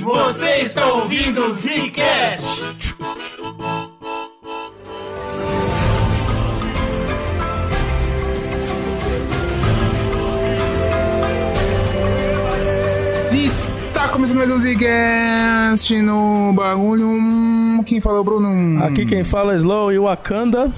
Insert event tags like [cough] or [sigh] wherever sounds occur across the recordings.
Você está ouvindo o Zcast. Está começando mais um Zcast no bagulho. Hum, Quem falou, Bruno? Aqui quem fala é Slow e Wakanda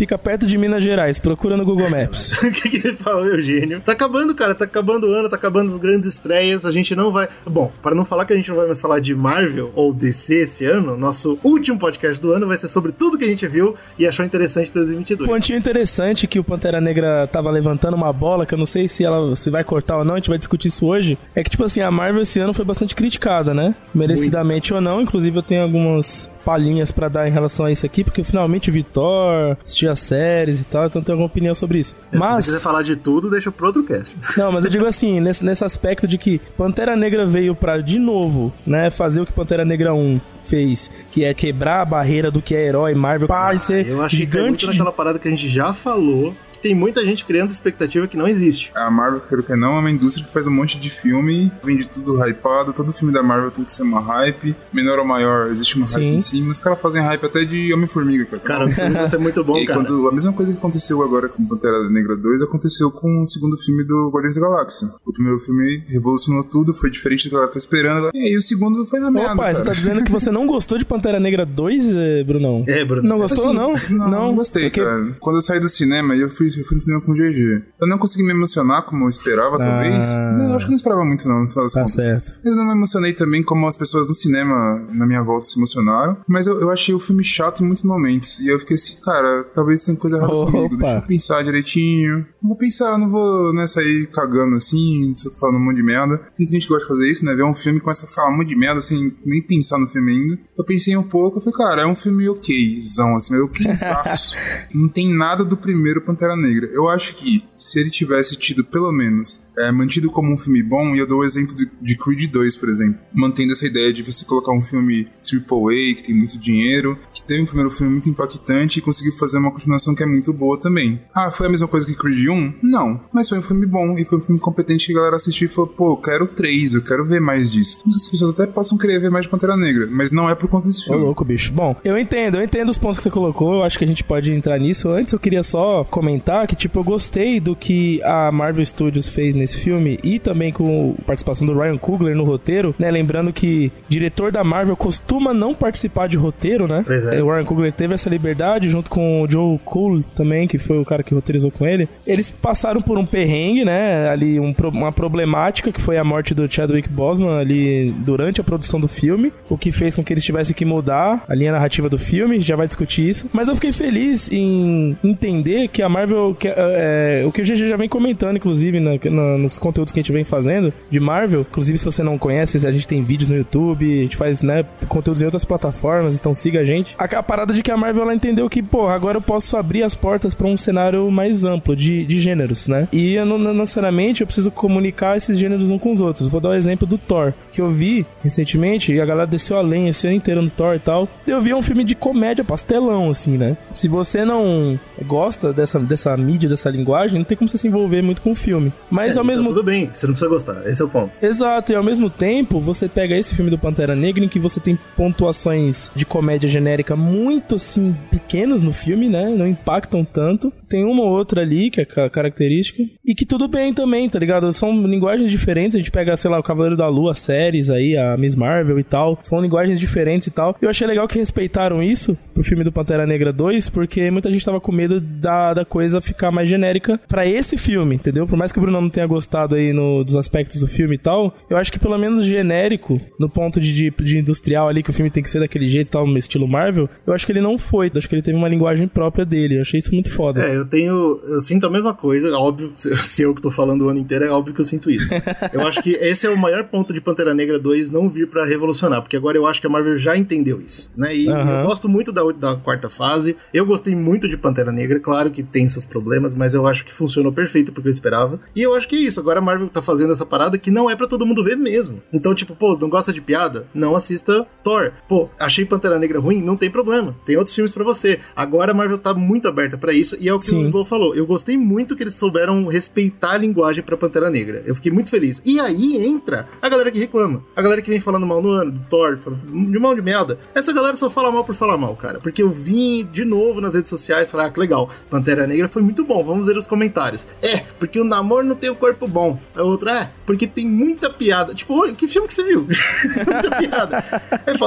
fica perto de Minas Gerais. Procura no Google Maps. [laughs] O que, que ele falou, Eugênio? Tá acabando, cara. Tá acabando o ano, tá acabando as grandes estreias. A gente não vai. Bom, para não falar que a gente não vai mais falar de Marvel ou DC esse ano, nosso último podcast do ano vai ser sobre tudo que a gente viu e achou interessante em 2022. Pontinho interessante que o Pantera Negra tava levantando uma bola, que eu não sei se ela se vai cortar ou não, a gente vai discutir isso hoje. É que, tipo assim, a Marvel esse ano foi bastante criticada, né? Merecidamente ou não. Inclusive, eu tenho algumas palhinhas pra dar em relação a isso aqui, porque finalmente vi Thor, assisti as séries e tal, então tenho alguma opinião sobre isso. Se Mas. você quiser falar de tudo, deixa pro outro cast. Não, mas eu digo assim, nesse, nesse aspecto de que Pantera Negra veio pra, de novo, né, fazer o que Pantera Negra 1 fez, que é quebrar a barreira do que é herói Marvel, pá, e ser Eu achei que é muito gigante. naquela parada que a gente já falou. Que Tem muita gente criando expectativa que não existe. A Marvel, quero que não, é uma indústria que faz um monte de filme, vende tudo hypado, todo filme da Marvel tem que ser uma hype, menor ou maior, existe uma hype Sim. em cima, os caras fazem hype até de Homem-Formiga, cara. Cara, o filme vai ser muito bom, e cara. quando a mesma coisa que aconteceu agora com Pantera Negra 2 aconteceu com o segundo filme do Guardiões da Galáxia. O primeiro filme revolucionou tudo, foi diferente do que ela tá esperando. E aí o segundo foi na merda. Opa, você tá dizendo que você não gostou de Pantera Negra 2, eh, Brunão? É, Bruno. Não gostou, Assim, não? Não, não gostei, Porque- cara. Quando eu saí do cinema, eu fui, eu fui no cinema com o GG. Eu não consegui me emocionar como eu esperava, talvez. Não, eu acho que não esperava muito, não, no final das Tá contas. certo. Eu não me emocionei também como as pessoas no cinema, na minha volta, se emocionaram. Mas eu, eu achei o filme chato em muitos momentos. E eu fiquei assim, cara, talvez tenha coisa errada Opa. comigo. Deixa eu pensar direitinho. Eu vou pensar, eu não vou né, sair cagando assim, eu tô falando um monte de merda. Tem gente que gosta de fazer isso, né? Ver um filme e começa a falar um monte de merda sem nem pensar no filme ainda. Eu pensei um pouco, eu falei, cara, é um filme okzão, assim, mas okzaço. [laughs] não tem nada do primeiro Pantera Negra. Eu acho que se ele tivesse tido, pelo menos, é, mantido como um filme bom, e eu dou o exemplo de, de Creed 2, por exemplo, mantendo essa ideia de você colocar um filme AAA, que tem muito dinheiro, que teve um primeiro filme muito impactante e conseguiu fazer uma continuação que é muito boa também. Ah, foi a mesma coisa que Creed 1? Não, mas foi um filme bom e foi um filme competente que a galera assistiu e falou, pô, eu quero três, eu quero ver mais disso. As pessoas até possam querer ver mais de Pantera Negra, mas não é por conta desse Ô, filme. louco, bicho. Bom, eu entendo, eu entendo os pontos que você colocou, eu acho que a gente pode entrar nisso. Antes eu queria só comentar que, tipo, eu gostei do que a Marvel Studios fez nesse filme e também com a participação do Ryan Coogler no roteiro, né? Lembrando que diretor da Marvel costuma não participar de roteiro, né? Pois é. O Ryan Coogler teve essa liberdade junto com o Joe Cole também, que foi o cara que roteirizou com ele. Eles passaram por um perrengue, né? Ali um uma problemática que foi a morte do Chadwick Boseman ali durante a produção do filme, o que fez com que eles tivessem que mudar a linha narrativa do filme, já vai discutir isso. Mas eu fiquei feliz em entender que a Marvel, que, é, o que o GG já vem comentando, inclusive, na- na- nos conteúdos que a gente vem fazendo de Marvel. Inclusive, se você não conhece, a gente tem vídeos no YouTube, a gente faz, né, conteúdos em outras plataformas, então siga a gente. A, a parada de que a Marvel ela entendeu que, pô, agora eu posso abrir as portas pra um cenário mais amplo de, de gêneros, né? E eu não, não necessariamente eu preciso comunicar esses gêneros uns com os outros. Vou dar o exemplo do Thor, que eu vi recentemente, e a galera desceu além esse ano inteiro no Thor e tal. Eu vi um filme de comédia pastelão, assim, né? Se você não gosta dessa, dessa mídia, dessa linguagem, tem como você se envolver muito com o filme. Mas É, ao então mesmo Tudo bem, você não precisa gostar, esse é o ponto. Exato, e ao mesmo tempo, você pega esse filme do Pantera Negra, em que você tem pontuações de comédia genérica muito, assim, pequenos no filme, né? Não impactam tanto. Tem uma ou outra ali, que é ca- característica. E que tudo bem também, tá ligado? São linguagens diferentes. A gente pega, sei lá, o Cavaleiro da Lua, séries aí, a Miss Marvel e tal. São linguagens diferentes e tal. Eu achei legal que respeitaram isso pro filme do Pantera Negra 2, porque muita gente tava com medo da, da coisa ficar mais genérica pra esse filme, entendeu? Por mais que o Bruno não tenha gostado aí no, dos aspectos do filme e tal, eu acho que pelo menos genérico, no ponto de, de, de industrial ali, que o filme tem que ser daquele jeito e tal, no estilo Marvel, eu acho que ele não foi. Eu acho que ele teve uma linguagem própria dele. Eu achei isso muito foda. É, eu tenho. Eu sinto a mesma coisa, óbvio, [laughs] se eu que tô falando o ano inteiro, é óbvio que eu sinto isso. eu acho que esse é o maior ponto de Pantera Negra 2 não vir pra revolucionar, porque agora eu acho que a Marvel já entendeu isso, né? E Aham. eu gosto muito da, da quarta fase. Eu gostei muito de Pantera Negra, claro que tem seus problemas, mas eu acho que funcionou perfeito porque eu esperava. E eu acho que é isso. Agora a Marvel tá fazendo essa parada que não é pra todo mundo ver mesmo. Então, tipo, pô, não gosta de piada? Não assista Thor. Pô, achei Pantera Negra ruim? Não tem problema. Tem outros filmes pra você. Agora a Marvel tá muito aberta pra isso e é o que Sim. o Slow falou. Eu gostei muito que eles souberam respeitar a linguagem pra Pantera Negra. Eu fiquei muito feliz. E aí entra a galera que reclama. A galera que vem falando mal no ano, do Thor, de mal de merda. Essa galera só fala mal por falar mal, cara. Porque eu vim de novo nas redes sociais falar, ah, que legal, Pantera Negra foi muito bom, vamos ver os comentários. É, porque o namoro não tem o corpo bom. A outra, é, porque tem muita piada. Tipo, que filme que você viu? [laughs] muita piada.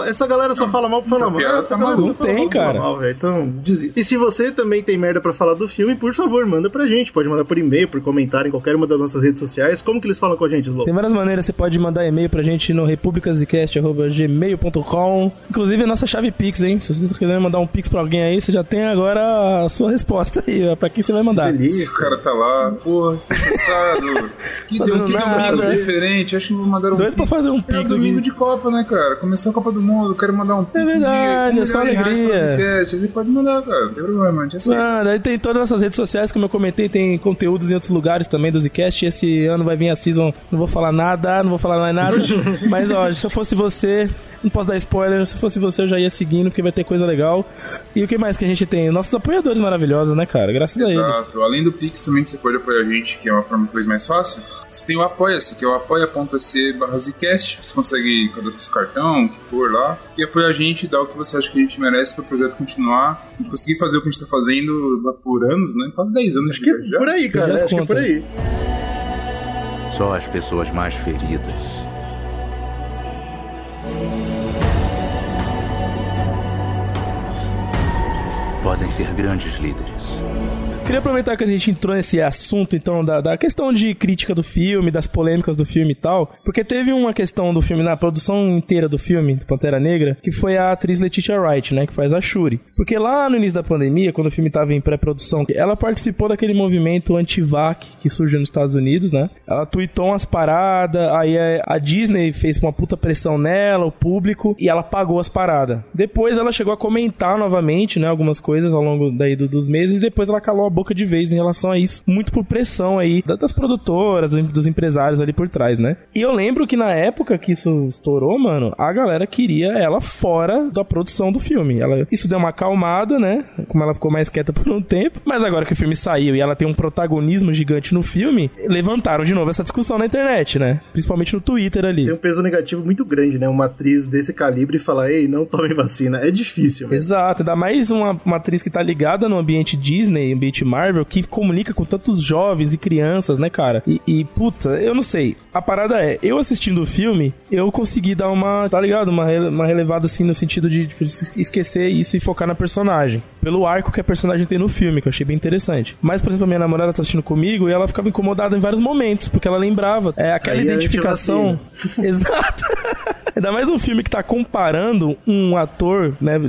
Essa galera só fala mal por falar mal. Essa galera não tem, cara. Mal, então, desista. E se você também tem merda para falar do filme, por favor, manda pra gente. Pode mandar por e-mail, por comentário em qualquer uma das nossas redes sociais. Como que eles falam com a gente, Slow? Tem várias maneiras. Você pode mandar e-mail pra gente no republicascast.gmail.com Inclusive a nossa chave Pix, hein? Se você quiser mandar um Pix pra alguém aí, você já tem agora a sua resposta aí, ó, pra quem você vai mandar. Delícia. O cara tá lá, porra, você tá cansado. [laughs] que deu um Pix diferente. Acho que vou mandar um Doido pra fazer um Pix. É domingo de Copa, né, cara? Começou a Copa do Mundo, quero mandar um Pix. É verdade, é só alegria. Você pode mandar, cara, não tem problema, a gente Ah, daí tem todas essas redes sociais, como eu comentei, tem conteúdos em outros lugares também do Zcast. Esse ano vai vir a season, não vou falar nada, não vou falar mais nada. [laughs] mas, ó, se eu fosse você, não posso dar spoiler. Se fosse você, eu já ia seguindo, porque vai ter coisa legal. E o que mais que a gente tem? Nossos apoiadores maravilhosos, né, cara? Graças Exato. a eles. Exato. Além do Pix também, que você pode apoiar a gente, que é uma forma talvez mais fácil. Você tem o Apoia-se, que é o apoia.se barra Zcast. Você consegue cadastrar seu cartão, o que for lá. E apoia a gente, dá o que você acha que a gente merece para o projeto continuar. E conseguir fazer o que a gente está fazendo por anos, né? Quase 10 anos acho que já. Por aí, cara. Acho que é por aí. Só as pessoas mais feridas podem ser grandes líderes. Queria aproveitar que a gente entrou nesse assunto, então, da, da questão de crítica do filme, das polêmicas do filme e tal, porque teve uma questão do filme, na produção inteira do filme, do Pantera Negra, que foi a atriz Letitia Wright, né, que faz a Shuri. Porque lá no início da pandemia, quando o filme tava em pré-produção, ela participou daquele movimento anti-vac que surgiu nos Estados Unidos, né? Ela tweetou umas paradas, aí a Disney fez uma puta pressão nela, o público, e ela pagou as paradas. Depois ela chegou a comentar novamente, né, algumas coisas ao longo daí dos meses, e depois ela calou a boca de vez em relação a isso, muito por pressão aí das produtoras, dos empresários ali por trás, né? E eu lembro que na época que isso estourou, mano, a galera queria ela fora da produção do filme. Ela, isso deu uma acalmada, né? Como ela ficou mais quieta por um tempo, mas agora que o filme saiu e ela tem um protagonismo gigante no filme, levantaram de novo essa discussão na internet, né? Principalmente no Twitter ali. Tem um peso negativo muito grande, né? Uma atriz desse calibre falar, ei, não tome vacina. É difícil, mesmo. Exato, ainda mais uma, uma atriz que tá ligada no ambiente Disney, ambiente Marvel que comunica com tantos jovens e crianças, né, cara? E, e, puta, eu não sei. A parada é, eu assistindo o filme, eu consegui dar uma, tá ligado? Uma, uma relevada assim no sentido de tipo, esquecer isso e focar na personagem. Pelo arco que a personagem tem no filme, que eu achei bem interessante. Mas, por exemplo, a minha namorada tá assistindo comigo e ela ficava incomodada em vários momentos, porque ela lembrava. É aquela Aí identificação. [laughs] Exato. Ainda mais um filme que tá comparando um ator, né?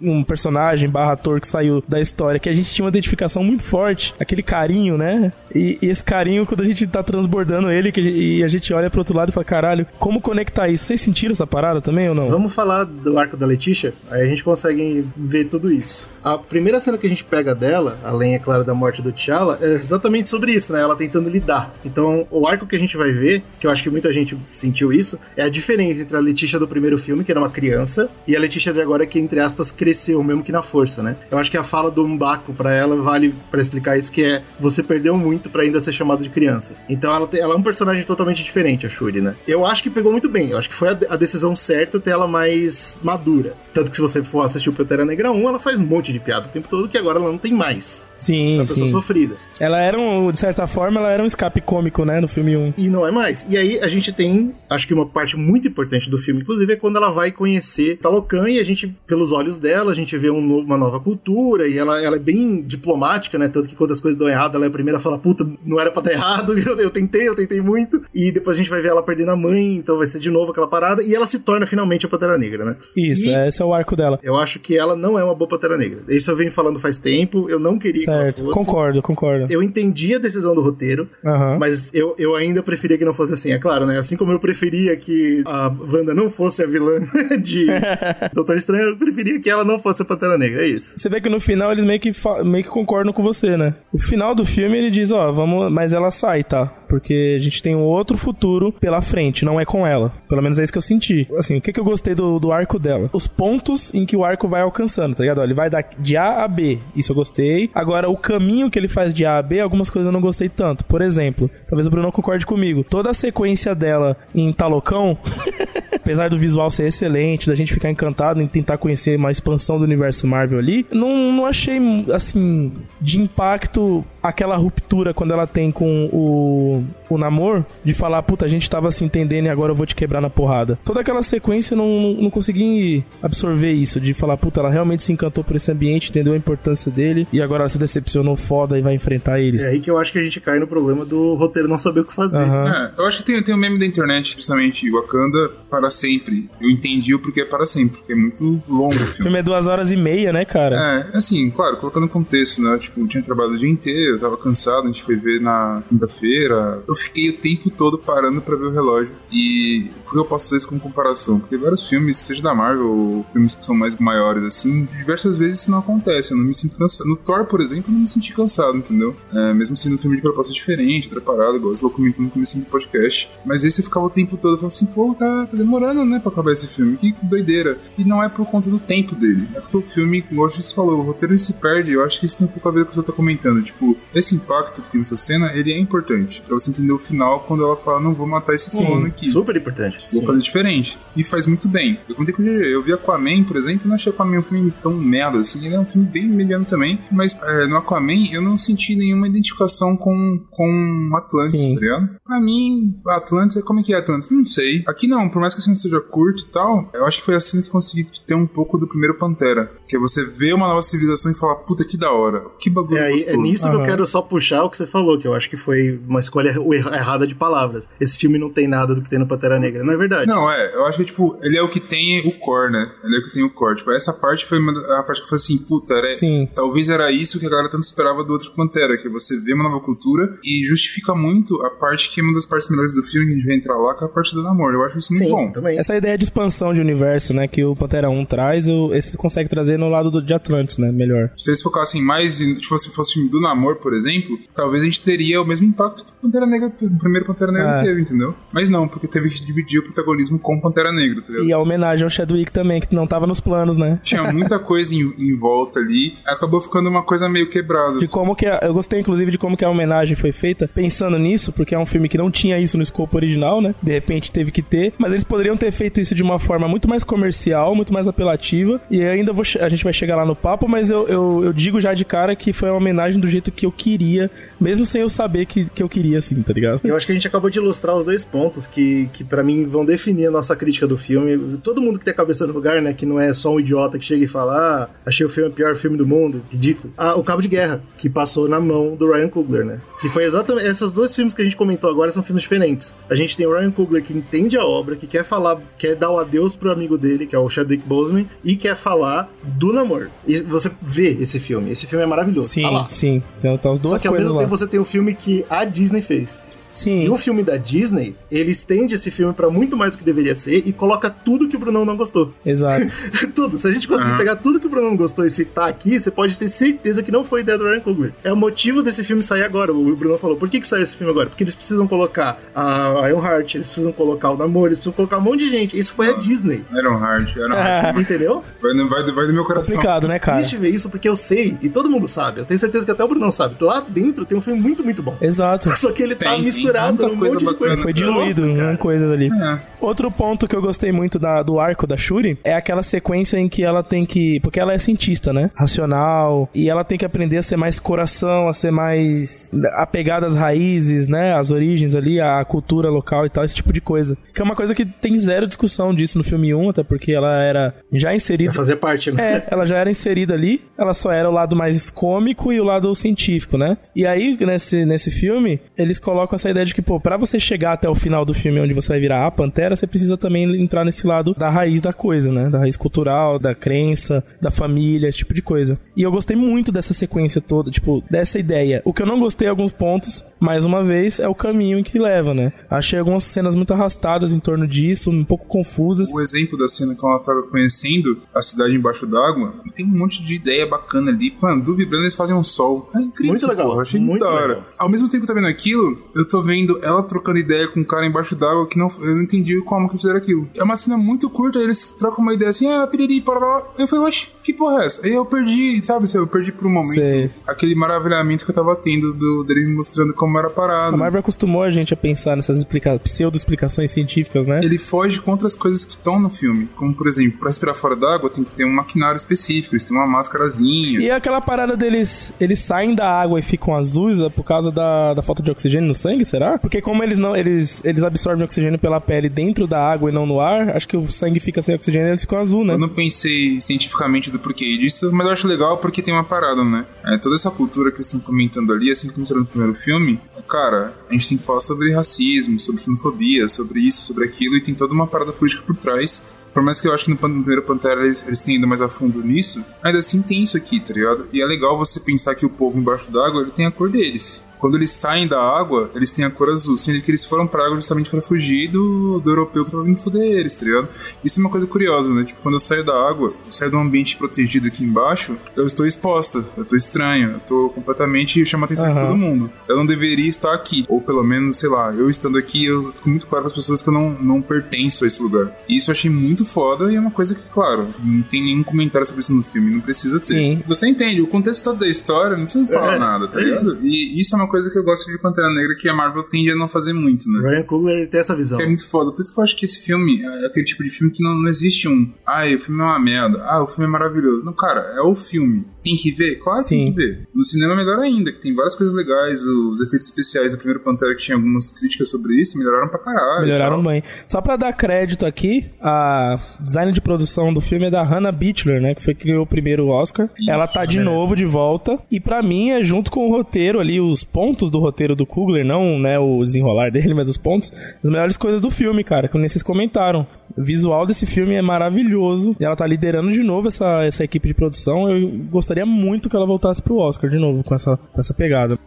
Um personagem barra ator que saiu da história, que a gente tinha uma identificação muito forte, aquele carinho, né? E, e esse carinho, quando a gente tá transbordando ele, que, e a gente olha pro outro lado e fala, caralho, como conectar isso? Vocês sentiram essa parada também ou não? Vamos falar do arco da Letícia, aí a gente consegue ver tudo isso. A primeira cena que a gente pega dela, além, é claro, da morte do T'Challa, é exatamente sobre isso, né? Ela tentando lidar. Então, o arco que a gente vai ver, que eu acho que muita gente sentiu isso, é a diferença entre a Letícia do primeiro filme, que era uma criança, e a Letícia de agora, que, entre aspas, cresceu, mesmo que na força, né? Eu acho que a fala do Mbaku para ela vale para explicar isso, que é você perdeu muito para ainda ser chamado de criança. Então ela, ela é um personagem totalmente diferente, a Shuri, né? Eu acho que pegou muito bem. Eu acho que foi a, a decisão certa ter ela mais madura. Tanto que se você for assistir o Pantera Negra 1, ela faz um monte de piada o tempo todo, que agora ela não tem mais. Sim, uma pessoa sim. sofrida. Ela era, um, de certa forma, ela era um escape cômico, né, no filme 1. E não é mais. E aí a gente tem, acho que uma parte muito importante do filme, inclusive, é quando ela vai conhecer Talocan e a gente, pelos olhos dela, a gente vê um, uma nova cultura e ela, ela é bem diplomática, né? Tanto que quando as coisas dão errado, ela é a primeira a falar, puta, não era pra dar errado, [laughs] eu, eu tentei, eu tentei muito. E depois a gente vai ver ela perdendo a mãe, então vai ser de novo aquela parada. E ela se torna finalmente a Pantera Negra, né? Isso, e esse é o arco dela. Eu acho que ela não é uma boa Pantera Negra. Isso eu venho falando faz tempo, eu não queria certo. que ela fosse. Concordo, concordo. Eu entendi a decisão do roteiro, uhum. mas eu, eu ainda preferia que não fosse assim. É claro, né? Assim como eu preferia que a Wanda não fosse a vilã [laughs] de [laughs] Doutor Estranho, eu preferia que ela não fosse a Pantera Negra. É isso. Você vê que no final eles meio que, meio que concordam com você, né? O final do filme ele diz: ó, ó, vamos, mas ela sai, tá? Porque a gente tem um outro futuro pela frente, não é com ela. Pelo menos é isso que eu senti. Assim, o que, que eu gostei do, do arco dela? Os pontos em que o arco vai alcançando, tá ligado? Ele vai de A a B. Isso eu gostei. Agora, o caminho que ele faz de A a B, algumas coisas eu não gostei tanto. Por exemplo, talvez o Bruno concorde comigo. Toda a sequência dela em Talocão, [laughs] apesar do visual ser excelente, da gente ficar encantado em tentar conhecer uma expansão do universo Marvel ali, não, não achei, assim, de impacto aquela ruptura quando ela tem com o, o Namor, de falar, puta, a gente tava se entendendo e agora eu vou te quebrar na porrada. Toda aquela sequência não, não, não consegui absorver isso, de falar, puta, ela realmente se encantou por esse ambiente, entendeu a importância dele e agora ela se decepcionou foda e vai enfrentar eles. É aí que eu acho que a gente cai no problema do roteiro não saber o que fazer. Aham. É, eu acho que tem, tem um meme da internet, justamente, Wakanda para sempre. Eu entendi o porquê é para sempre, porque é muito longo o O filme. filme é duas horas e meia, né, cara? É, assim, claro, colocando no contexto, né? Tipo, eu tinha trabalhado o dia inteiro, eu tava cansado, a gente foi ver na quinta-feira. Eu fiquei o tempo todo parando pra ver o relógio. E por que eu posso dizer isso como comparação? Porque vários filmes, seja da Marvel ou filmes que são mais maiores, assim, diversas vezes isso não acontece. Eu não me sinto cansado. No Thor, por exemplo, eu não me senti cansado, entendeu? É, mesmo sendo um filme de proposta diferente, preparado, igual você comentou no começo do podcast. Mas esse eu ficava o tempo todo falando assim, pô, tá, tá demorando, né, pra acabar esse filme. Que doideira. E não é por conta do tempo dele. É porque o filme, como você falou, o roteiro se perde. Eu acho que isso tem um pouco a ver com o que você tá comentando. Tipo, esse impacto que tem nessa cena, ele é importante. Pra você entender o final quando ela fala, não vou matar esse Sim, fulano aqui. Super importante. Vou Sim. fazer diferente. E faz muito bem. Eu contei com o GG. Eu vi Aquaman, por exemplo, e não achei Aquaman um filme tão merda assim. Ele é um filme bem mediano também. Mas é, no Aquaman eu não senti nenhuma identificação com, com Atlantis, Sim. tá ligado? Pra mim, Atlantis, como é que é Atlantis? Não sei. Aqui não, por mais que a cena seja curta e tal, eu acho que foi a cena que consegui ter um pouco do primeiro Pantera. Que é você ver uma nova civilização e falar, puta que da hora. Que bagulho É, aí- gostoso. é nisso que eu quero só puxar o que você falou, que eu acho que foi uma escolha errada de palavras. Esse filme não tem nada do que tem no Pantera Negra, não é verdade? Não, é, eu acho que, tipo, ele é o que tem o core, né? Ele é o que tem o core. Tipo, essa parte foi a parte que eu falei assim, puta, era, Sim. talvez era isso que a galera tanto esperava do outro Pantera, que você vê uma nova cultura e justifica muito a parte que é uma das partes melhores do filme, que a gente vai entrar lá, que é a parte do namoro. Eu acho isso muito Sim, bom. também. Essa ideia de expansão de universo, né, que o Pantera 1 traz, o- esse consegue trazer no lado do, de Atlantis, né, melhor. Se eles focassem mais em, tipo, se fosse o filme do namoro, por exemplo, talvez a gente teria o mesmo impacto que o Pantera Negra, o primeiro Pantera Negra É. teve, entendeu? Mas não, porque teve que dividir o protagonismo com o Pantera Negra, tá ligado? E a homenagem ao Chadwick também, que não tava nos planos, né? Tinha muita coisa em, em volta ali, acabou ficando uma coisa meio quebrada. De como que a- eu gostei inclusive de como que a homenagem foi feita, pensando nisso, porque é um filme que não tinha isso no escopo original, né? De repente teve que ter, mas eles poderiam ter feito isso de uma forma muito mais comercial, muito mais apelativa. E ainda vou a gente vai chegar lá no papo, mas eu, eu, eu digo já de cara que foi uma homenagem do jeito que eu queria, mesmo sem eu saber que, que eu queria assim, tá ligado? Eu acho que a gente acabou de ilustrar os dois pontos que, que para mim vão definir a nossa crítica do filme. Todo mundo que tem a cabeça no lugar, né, que não é só um idiota que chega e fala, ah, achei o filme o pior filme do mundo, ridículo. Ah, o Cabo de Guerra, que passou na mão do Ryan Coogler, né? Que foi exatamente esses dois filmes que a gente comentou agora são filmes diferentes. A gente tem o Ryan Coogler que entende a obra, que quer falar, quer dar o adeus pro amigo dele, que é o Chadwick Boseman, e quer falar do namoro. E você vê esse filme. Esse filme é maravilhoso. Sim, Tá sim. Então tá as Só duas que ao mesmo lá. tempo você tem o filme que a Disney fez. Sim. E o filme da Disney, ele estende esse filme pra muito mais do que deveria ser e coloca tudo que o Brunão não gostou. Exato. [laughs] tudo. Se a gente conseguir pegar tudo que o Brunão não gostou e citar aqui, você pode ter certeza que não foi ideia do Ryan Coogler. É o motivo desse filme sair agora. O Bruno falou, por que que saiu esse filme agora? Porque eles precisam colocar a Ironheart, eles precisam colocar o Namor, eles precisam colocar um monte de gente. Isso foi a Disney. Iron Heart, Iron Heart. [laughs] Entendeu? Vai, no- vai, do- vai do meu coração. Complicado, né, cara? Triste ver isso porque eu sei, e todo mundo sabe, eu tenho certeza que até o Brunão sabe. Lá dentro tem um filme muito, muito bom. Exato. [laughs] Só que ele tá Tem, tem misturado num coisa monte de coisa. Foi diluído Nossa, em coisas ali. É. Outro ponto que eu gostei muito da- do arco da Shuri é aquela sequência em que ela tem que. Porque ela é cientista, né? Racional. E ela tem que aprender a ser mais coração, a ser mais apegada às raízes, né? Às origens ali, à cultura local e tal, esse tipo de coisa. Que é uma coisa que tem zero discussão disso no filme 1, até porque ela era já inserida. Vai fazer parte, né? É, ela já era inserida ali, ela só era o lado mais cômico e o lado científico, né? E aí, nesse, nesse filme, eles colocam essa ideia de que, pô, pra você chegar até o final do filme onde você vai virar a Pantera, Pantera, você precisa também entrar nesse lado da raiz da coisa, né? Da raiz cultural, da crença, da família, esse tipo de coisa. E eu gostei muito dessa sequência toda, tipo, dessa ideia. O que eu não gostei alguns pontos, mais uma vez, é o caminho que leva, né? Achei algumas cenas muito arrastadas em torno disso, um pouco confusas. O exemplo da cena que ela tava conhecendo a cidade embaixo d'água, tem um monte de ideia bacana ali. Mano, do vibrando eles fazem um sol. É incrível. Muito legal. Porra, achei muito muito da hora. legal. Ao mesmo tempo que eu tô vendo aquilo, eu tô vendo ela trocando ideia com um cara embaixo d'água que não, eu não entendi como que eles fizeram aquilo. É uma cena muito curta, eles trocam uma ideia assim, ah, piriri, parará. Eu falei, oxe, que porra é essa? Aí eu perdi, sabe, eu perdi por um momento Sei. aquele maravilhamento que eu tava tendo do, dele me mostrando como era a parada. A Marvel acostumou a gente a pensar nessas explica pseudo-explicações científicas, né? Ele foge contra as coisas que estão no filme. Como, por exemplo, pra respirar fora d'água tem que ter um maquinário específico, eles têm uma máscarazinha. E aquela parada deles, eles saem da água e ficam azuis é por causa da, da falta de oxigênio no sangue, será? Porque como eles não, eles, eles absorvem oxigênio pela pele dentro da água e não no ar, acho que o sangue fica sem oxigênio e eles ficam azul, né? Eu não pensei cientificamente do porquê disso, mas eu acho legal porque tem uma parada, né? É, toda essa cultura que eles estão comentando ali, assim como mostraram no primeiro filme, é, cara, a gente tem que falar sobre racismo, sobre xenofobia, sobre isso, sobre aquilo, e tem toda uma parada política por trás. Por mais que eu acho que no primeiro Pantera eles, eles tenham ido mais a fundo nisso, ainda assim tem isso aqui, tá ligado? E é legal você pensar que o povo embaixo d'água ele tem a cor deles. Quando eles saem da água, eles têm a cor azul, sendo que eles foram pra água justamente pra fugir do, do europeu que tava vindo foder eles, tá ligado? Isso é uma coisa curiosa, né? Tipo, quando eu saio da água, eu saio de um ambiente protegido aqui embaixo, eu estou exposta, eu tô estranha, eu tô completamente chama a atenção de Aham. todo mundo. Eu não deveria estar aqui. Ou pelo menos, sei lá, eu estando aqui, eu fico muito claro para as pessoas que eu não, não pertenço a esse lugar. E isso eu achei muito foda e é uma coisa que, claro, não tem nenhum comentário sobre isso no filme, não precisa ter. Sim. Você entende, o contexto todo da história, não precisa falar É, nada, tá é ligado? isso. E isso é uma coisa que eu gosto de Pantera Negra que a Marvel tende a não fazer muito, né? Ryan Coogler tem essa visão. Que é muito foda. Por isso que eu acho que esse filme é aquele tipo de filme que não, não existe um. Ah, o filme é uma merda. Ah, o filme é maravilhoso. Não, cara, é o filme. Tem que ver? Claro que tem que ver. No cinema é melhor ainda, que tem várias coisas legais. Os efeitos especiais do primeiro Pantera, que tinha algumas críticas sobre isso, melhoraram pra caralho. Melhoraram bem. Só pra dar crédito aqui, a design de produção do filme é da Hannah Beachler, né? Que foi que ganhou o primeiro Oscar. Ela tá de novo de volta. E pra mim é junto com o roteiro ali, os pontos do roteiro do Kugler, não né, o desenrolar [laughs] dele, mas os pontos, as melhores coisas do filme, cara, que nem vocês comentaram. O visual desse filme é maravilhoso. E ela tá liderando de novo essa, essa equipe de produção. Eu gostaria muito que ela voltasse pro Oscar de novo com essa, com essa pegada.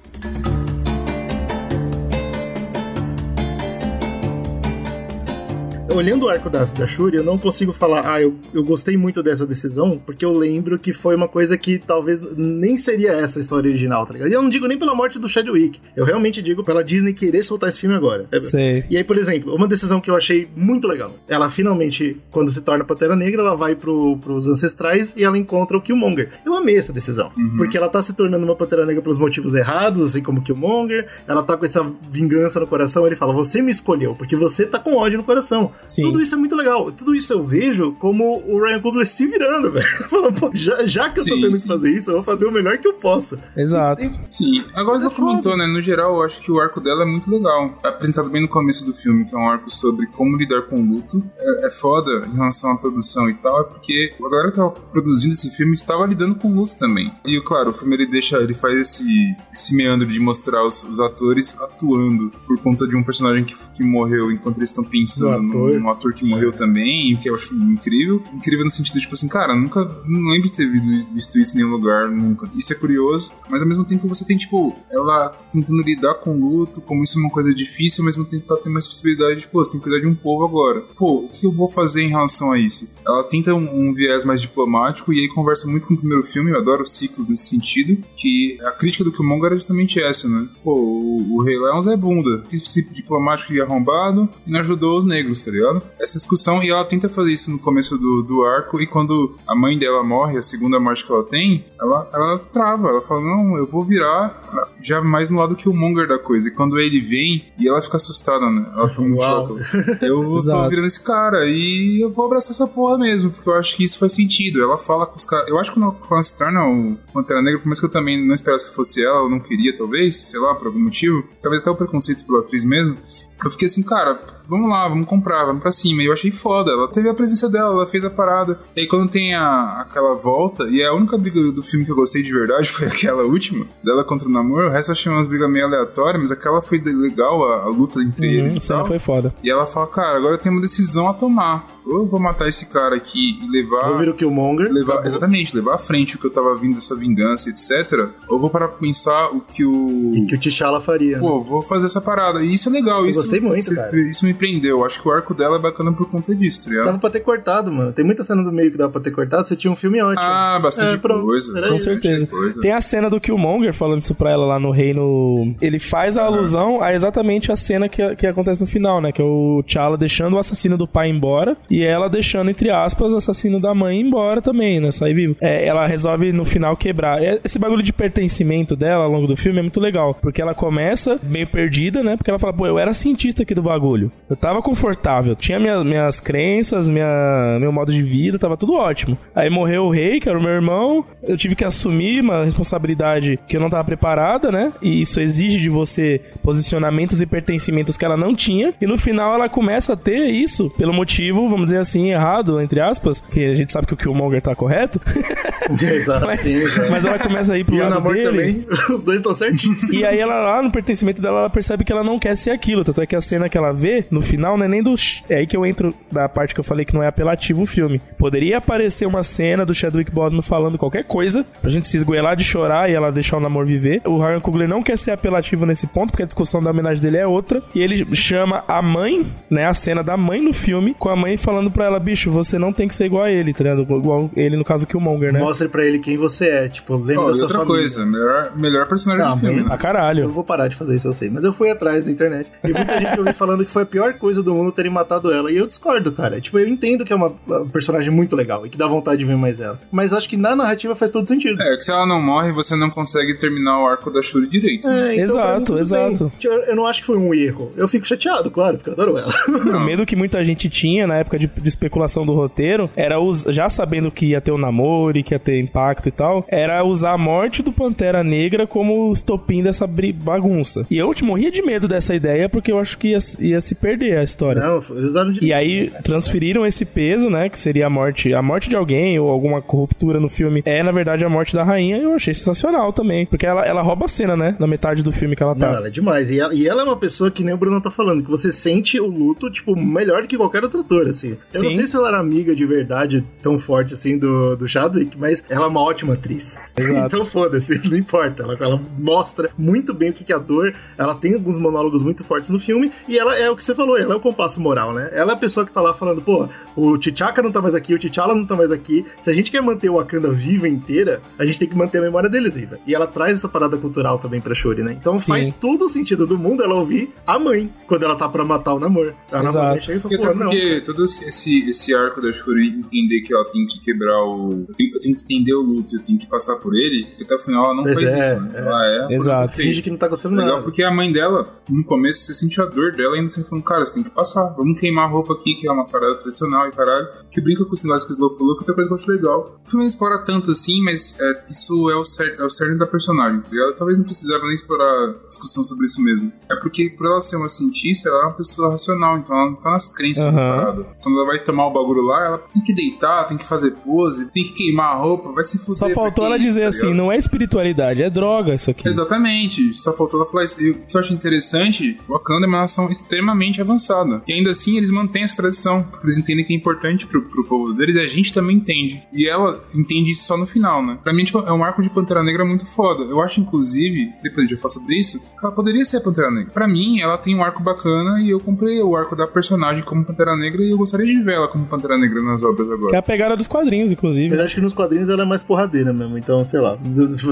Olhando o arco da, da Shuri, eu não consigo falar, ah, eu, eu gostei muito dessa decisão, porque eu lembro que foi uma coisa que talvez nem seria essa a história original, tá ligado? E eu não digo nem pela morte do Chadwick, eu realmente digo pela Disney querer soltar esse filme agora. É- Sei. E aí, por exemplo, uma decisão que eu achei muito legal. Ela finalmente, quando se torna Pantera Negra, ela vai pro, pros ancestrais e ela encontra o Killmonger. Eu amei essa decisão. Porque ela tá se tornando uma Pantera Negra pelos motivos errados, assim como Killmonger. Ela tá com essa vingança no coração. Ele fala: Você me escolheu, porque você tá com ódio no coração. Sim. Tudo isso é muito legal. Tudo isso eu vejo como o Ryan Coogler se virando, [laughs] velho. Falando, "Pô, já, já que eu tô Sim, tendo sim. que fazer isso, eu vou fazer o melhor que eu possa. Exato. Sim, agora você É comentou, né? No geral, eu acho que o arco dela é muito legal. É apresentado bem no começo do filme, que é um arco sobre como lidar com o luto. É, é foda em relação à produção e tal, é porque a galera que tava produzindo esse filme estava lidando com o luto também. E, claro, o filme ele deixa, ele faz esse, esse meandro de mostrar os, os atores atuando por conta de um personagem que, que morreu enquanto eles estão pensando Do num ator que morreu também, o que eu acho incrível. Incrível no sentido, tipo assim, cara, nunca não lembro de ter vi- visto isso em nenhum lugar, nunca. Isso é curioso, mas ao mesmo tempo você tem, tipo, ela tentando lidar com o luto, como isso é uma coisa difícil, ao mesmo tempo ela tem uma responsabilidade de, pô, você tem que cuidar de um povo agora. Pô, o que eu vou fazer em relação a isso? Ela tenta um, um viés mais diplomático e aí conversa muito com o primeiro filme, eu adoro os ciclos nesse sentido, que a crítica do Killmonger era justamente essa, né? Pô, o, o Rei Leão é bunda, esse diplomático e arrombado e não ajudou os negros, tá ligado? Essa discussão, e ela tenta fazer isso no começo do, do arco, e quando a mãe dela morre, a segunda morte que ela tem, ela, ela trava, ela fala, não, eu vou virar já mais no lado que o Monger da coisa. E quando ele vem, e ela fica assustada, né? Ela toma um Uau. choque. Eu [laughs] tô virando esse cara, e eu vou abraçar essa porra mesmo, porque eu acho que isso faz sentido. Ela fala com os caras. Eu acho que quando ela se torna o Pantera Negra, por mais que eu também não esperasse que fosse ela, eu não queria, talvez, sei lá, por algum motivo, talvez até o preconceito pela atriz mesmo. Eu fiquei assim, cara, vamos lá, vamos comprar, vamos pra cima. E eu achei foda. Ela teve a presença dela, ela fez a parada. E aí quando tem a, aquela volta, e a única briga do filme que eu gostei de verdade [laughs] foi aquela última, dela contra o namoro. O resto eu achei umas brigas meio aleatórias, mas aquela foi legal, a, a luta entre Uhum, eles. a cena foi foda. e ela fala, cara, agora eu tenho uma decisão a tomar. Ou eu vou matar esse cara aqui e levar. Vou ver o Killmonger. levar, exatamente, levar à frente o que eu tava vindo dessa vingança, etc. Ou vou parar pra pensar o que o. Que, que o T'Challa faria. Pô, vou fazer essa parada. E isso é legal. Eu isso, gostei muito, isso, cara. Isso me prendeu. Acho que o arco dela é bacana por conta disso, tá ligado? Dava pra ter cortado, mano. Tem muita cena do meio que dava pra ter cortado. Você tinha um filme ótimo. Ah, bastante É, pronto. coisa. Com isso. certeza. coisa. Tem a cena do Killmonger falando isso pra ela lá no reino. Ele faz a alusão a exatamente a cena que, que acontece no final, né? Que é o T'Challa deixando o assassino do pai embora e ela deixando, entre aspas, o assassino da mãe embora também, né? Sair vivo. É, ela resolve no final quebrar. É, Esse bagulho de pertencimento dela ao longo do filme é muito legal. Porque ela começa meio perdida, né? Porque ela fala, pô, eu era cientista aqui do bagulho. Eu tava confortável, tinha minha- minhas crenças, minha, meu modo de vida, tava tudo ótimo. Aí morreu o rei, que era o meu irmão. Eu tive que assumir uma responsabilidade que eu não tava preparada, né? E isso exige de você posicionamentos e pertencimentos que ela não tinha. E no final ela começa a ter isso pelo motivo, vamos dizer assim, errado, entre aspas, que a gente sabe que o Killmonger tá correto. [laughs] Exato, mas, sim, exato. mas ela começa a ir pro E lado dele. também. [laughs] Os dois estão certinhos. E aí ela lá no pertencimento dela, ela percebe que ela não quer ser aquilo. Tanto é que a cena que ela vê, no final, não é nem do. É aí que eu entro da parte que eu falei que não é apelativo o filme. Poderia aparecer uma cena do Chadwick Boseman falando qualquer coisa, pra gente se esgoelar de chorar e ela deixar o namoro viver. O Ryan Coogler não quer ser apelativo nesse ponto, porque a discussão da homenagem dele é outra. E ele chama a mãe, né? A cena da mãe no filme, com a mãe falando pra ela, bicho, você não tem que ser igual a ele, tá ligado? Igual ele, no caso, Killmonger, né? Mostre pra ele quem você é. Tipo, lembra Ó, da sua outra família. coisa, melhor, melhor personagem Não, do filme. bem- né? Pra Eu caralho. vou parar de fazer isso, eu sei. Mas eu fui atrás da internet. E muita gente ouviu falando que foi a pior coisa do mundo terem matado ela. E eu discordo, cara. Tipo, eu entendo que é uma uma personagem muito legal e que dá vontade de ver mais ela. Mas acho que na narrativa faz todo sentido. É, que se ela não morre, você não consegue terminar o arco da Shuri direito. né? É, então, pra mim, Exato, exato. bem. Tipo, Eu, eu não acho que foi um erro. Eu fico chateado, claro, porque eu adoro ela. O medo que muita gente tinha na época de, de especulação do roteiro era, us- já sabendo que ia ter o namoro e que ia ter impacto e tal, era usar a morte do Pantera Negra como estopim dessa bagunça. E eu te morria de medo dessa ideia porque eu acho que ia, ia se perder a história. Não, eles usaram de E aí transferiram esse peso, né? Que seria a morte, a morte de alguém ou alguma ruptura no filme. É, na verdade, a morte da rainha. E eu achei sensacional também. Porque ela, ela rouba a cena, né? Na metade do filme que ela tá. Não, ela é demais. E ela, e ela é uma pessoa que nem o Bruno tá falando, que você sente o luto, tipo, melhor do que qualquer outro ator, assim. Eu não Sim. sei se ela era amiga de verdade tão forte assim do, do Chadwick, mas ela é uma ótima atriz. Exato. [laughs] então foda-se, [laughs] não importa. Ela, ela mostra muito bem o que que é a dor, ela tem alguns monólogos muito fortes no filme, e ela é o que você falou, ela é o compasso moral, né? Ela é a pessoa que tá lá falando, pô, o T'Chaka não tá mais aqui, o T'Challa não tá mais aqui. Se a gente quer manter o Wakanda viva inteira, a gente tem que manter a memória deles viva. E ela traz essa parada cultural também pra Shuri, né? Então Sim. faz todo o sentido do mundo ela ouvir a mãe quando ela tá pra matar o namoro. A Exato. namorada chega e fala, pô, não. porque todo esse, esse arco da Shuri entender que ela tem que quebrar o. Eu tenho, eu tenho que entender o luto, eu tenho que passar por ele, até o final ela não Pois faz é, isso, né? é. Ela é. Exato. Finge que não tá acontecendo Legal, nada. porque a mãe dela, no começo, você sente a dor dela e ainda você falando, cara, você tem que passar. Vamos queimar a roupa aqui, que é uma parada tradicional e caralho. Que brinca com esse negócio que o Slow falou, que outra coisa que eu acho legal. O filme não explora tanto assim, mas é, isso é o, cer é o cerne da personagem, tá ligado? Talvez não precisava nem explorar discussão sobre isso mesmo. É porque, por ela ser uma cientista, ela é uma pessoa racional, então ela não tá nas crenças da Aham. parada. Quando ela vai tomar o bagulho lá, ela tem que deitar, tem que fazer pose, tem que queimar a roupa, vai se fuder. Só faltou ela é isso, dizer tá assim, ligado? não é espiritualidade, é droga isso aqui. Exatamente, só faltou ela falar isso. E o que eu acho interessante, o Wakanda é uma nação extremamente avançada. E ainda assim eles mantêm essa tradição, porque eles entendem que é importante pro, pro povo deles e a gente também entende. E ela entende isso só no final, né? Pra mim, tipo, é um arco de Pantera Negra muito foda. Eu acho, inclusive, depois gente vai falar sobre isso, que ela poderia ser Pantera Negra. Pra mim, ela tem um arco bacana e eu comprei o arco da personagem como Pantera Negra e eu gostaria de ver ela como Pantera Negra nas obras agora. Que é a pegada dos quadrinhos, inclusive. Mas acho que nos quadrinhos ela é mais porradeira mesmo, então, sei lá,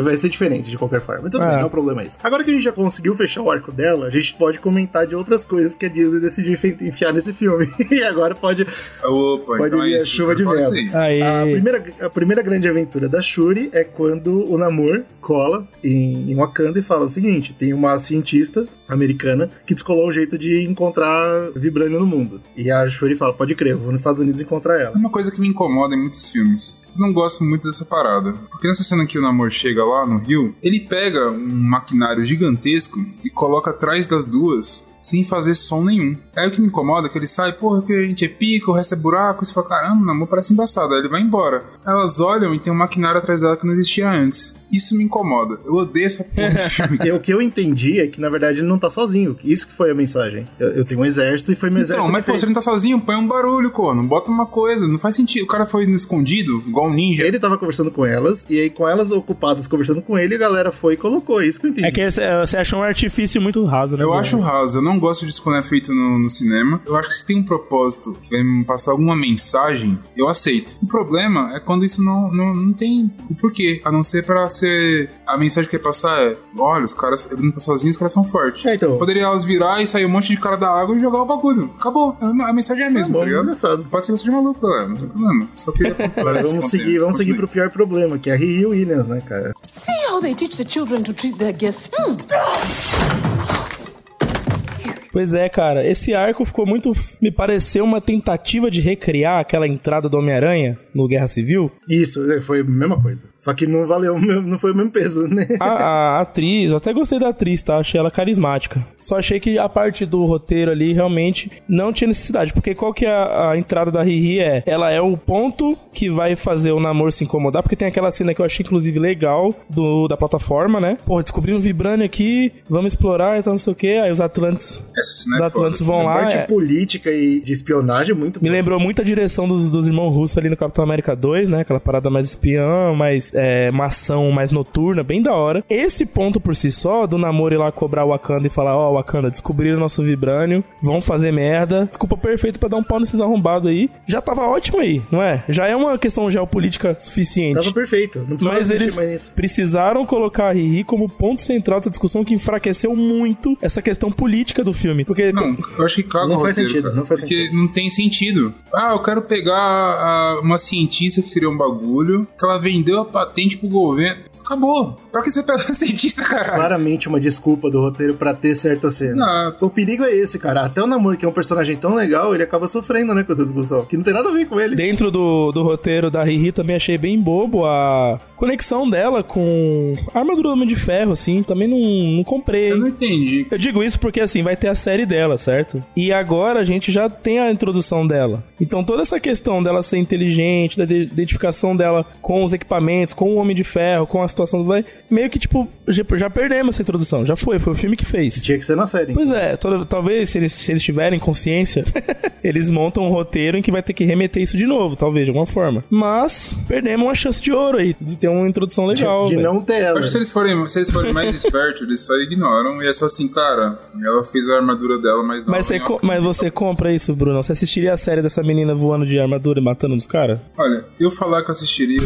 vai ser diferente de qualquer forma. Mas tudo É. bem, não é um problema isso. Agora que a gente já conseguiu fechar o arco dela, a gente pode comentar de outras coisas que a Disney decidiu enfi- enfiar nesse filme. [laughs] e agora pode, Opa, pode então é vir a isso. chuva de. Aí. A primeira, a primeira grande aventura da Shuri é quando o Namor cola em, em Wakanda e fala o seguinte: tem uma cientista americana que descolou um jeito de encontrar vibrânio no mundo. E a Shuri fala: pode crer, vou nos Estados Unidos encontrar ela. É uma coisa que me incomoda em muitos filmes. Não gosto muito dessa parada. Porque nessa cena que o Namor chega lá no Rio, ele pega um maquinário gigantesco e coloca atrás das duas sem fazer som nenhum. Aí o que me incomoda é que ele sai, porra, que a gente é pica, o resto é buraco, e você fala, caramba, o namoro parece embaçado. Aí ele vai embora. Elas olham e tem um maquinário atrás dela que não existia antes. Isso me incomoda. Eu odeio essa porra de [laughs] filme. O que eu entendi é que, na verdade, ele não tá sozinho. Isso que foi a mensagem. Eu, eu tenho um exército e foi meu exército Então, mas pô, você não tá sozinho, põe um barulho, Cono. Bota uma coisa. Não faz sentido. O cara foi no escondido, igual um ninja. Ele tava conversando com elas, e aí com elas ocupadas conversando com ele, a galera foi e colocou. Isso que eu entendi. É que esse- você achou um artifício muito raso, né? Eu acho raso, eu não gosto disso quando é feito no, no cinema. Eu acho que se tem um propósito que vai me passar alguma mensagem, eu aceito. O problema é quando isso não, não, não tem o porquê, a não ser pra ser. A mensagem que quer passar é: olha, os caras, eles não estão sozinhos, os caras são fortes. É, então. Poderia elas virar e sair um monte de cara da água e jogar o bagulho. Acabou. A mensagem é a mesma, bom, tá ligado? engraçado. Pode ser que eu seja maluco, galera, não tem problema. Só [laughs] Agora esse vamos seguir, vamos seguir pro pior problema, que é a Riri Williams, né, cara? See how they teach the children to treat their guests. Hmm. Pois é, cara. Esse arco ficou muito. Me pareceu uma tentativa de recriar aquela entrada do Homem-Aranha no Guerra Civil. Isso, é, foi a mesma coisa. Só que não valeu, [laughs] não foi o mesmo peso, né? A, a atriz, eu até gostei da atriz, tá? Achei ela carismática. Só achei que a parte do roteiro ali realmente não tinha necessidade. Porque qual que é a, a entrada da Riri é? Ela é o ponto que vai fazer o namoro se incomodar. Porque tem aquela cena que eu achei, inclusive, legal do, da plataforma, né? Pô, descobri um Vibranium aqui, vamos explorar, então não sei o que. Aí os Atlantes. Essa cena Os Atlantes vão lá. parte é- política e de espionagem é muito Me boa. lembrou muito a direção dos, dos irmãos russos ali no Capitão América 2, né? Aquela parada mais espiã, mais é, uma ação mais noturna, bem da hora. Esse ponto por si só, do namoro ir lá cobrar o Wakanda e falar: Ó, Wakanda, descobriram nosso vibrânio, vão fazer merda. Desculpa perfeito pra dar um pau nesses arrombados aí. Já tava ótimo aí, não é? Já é uma questão geopolítica suficiente. Tava perfeito. Não precisava Mas eles precisaram colocar a Riri como ponto central da discussão que enfraqueceu muito essa questão política do filme. Porque Não, eu acho que caga Não o faz roteiro, sentido, cara, não faz porque sentido. não tem sentido. Ah, eu quero pegar a- uma cientista que criou um bagulho, que ela vendeu a patente pro governo. Acabou. Pra que você pega a [laughs] cientista, cara? claramente uma desculpa do roteiro pra ter certas cenas. Exato. O perigo é esse, cara. Até o Namor, que é um personagem tão legal, ele acaba sofrendo, né, com essa discussão. Que não tem nada a ver com ele. Dentro do, do roteiro da Riri também achei bem bobo a conexão dela com a armadura do Homem de Ferro, assim, também não, não comprei. Eu não entendi. Eu digo isso porque, assim, vai ter a série dela, certo? E agora a gente já tem a introdução dela. Então toda essa questão dela ser inteligente, da de- identificação dela com os equipamentos, com o Homem de Ferro, com a situação do... vai- Meio que, tipo, já, perdemos essa introdução. Já foi, foi o filme que fez. Tinha que ser na série. Pois é, toda- talvez se eles, se eles tiverem consciência, [laughs] eles montam um roteiro em que vai ter que remeter isso de novo, talvez, de alguma forma. Mas perdemos uma chance de ouro aí, de ter uma introdução legal. de, de não ter Eu ela. acho que se eles forem, se eles forem mais [laughs] espertos, eles só ignoram e é só assim, cara, ela fez a armadura dela, mas Mas você, co- mas você compra isso, Bruno? Você assistiria a série dessa menina voando de armadura e matando os caras? Olha, eu falar que eu assistiria,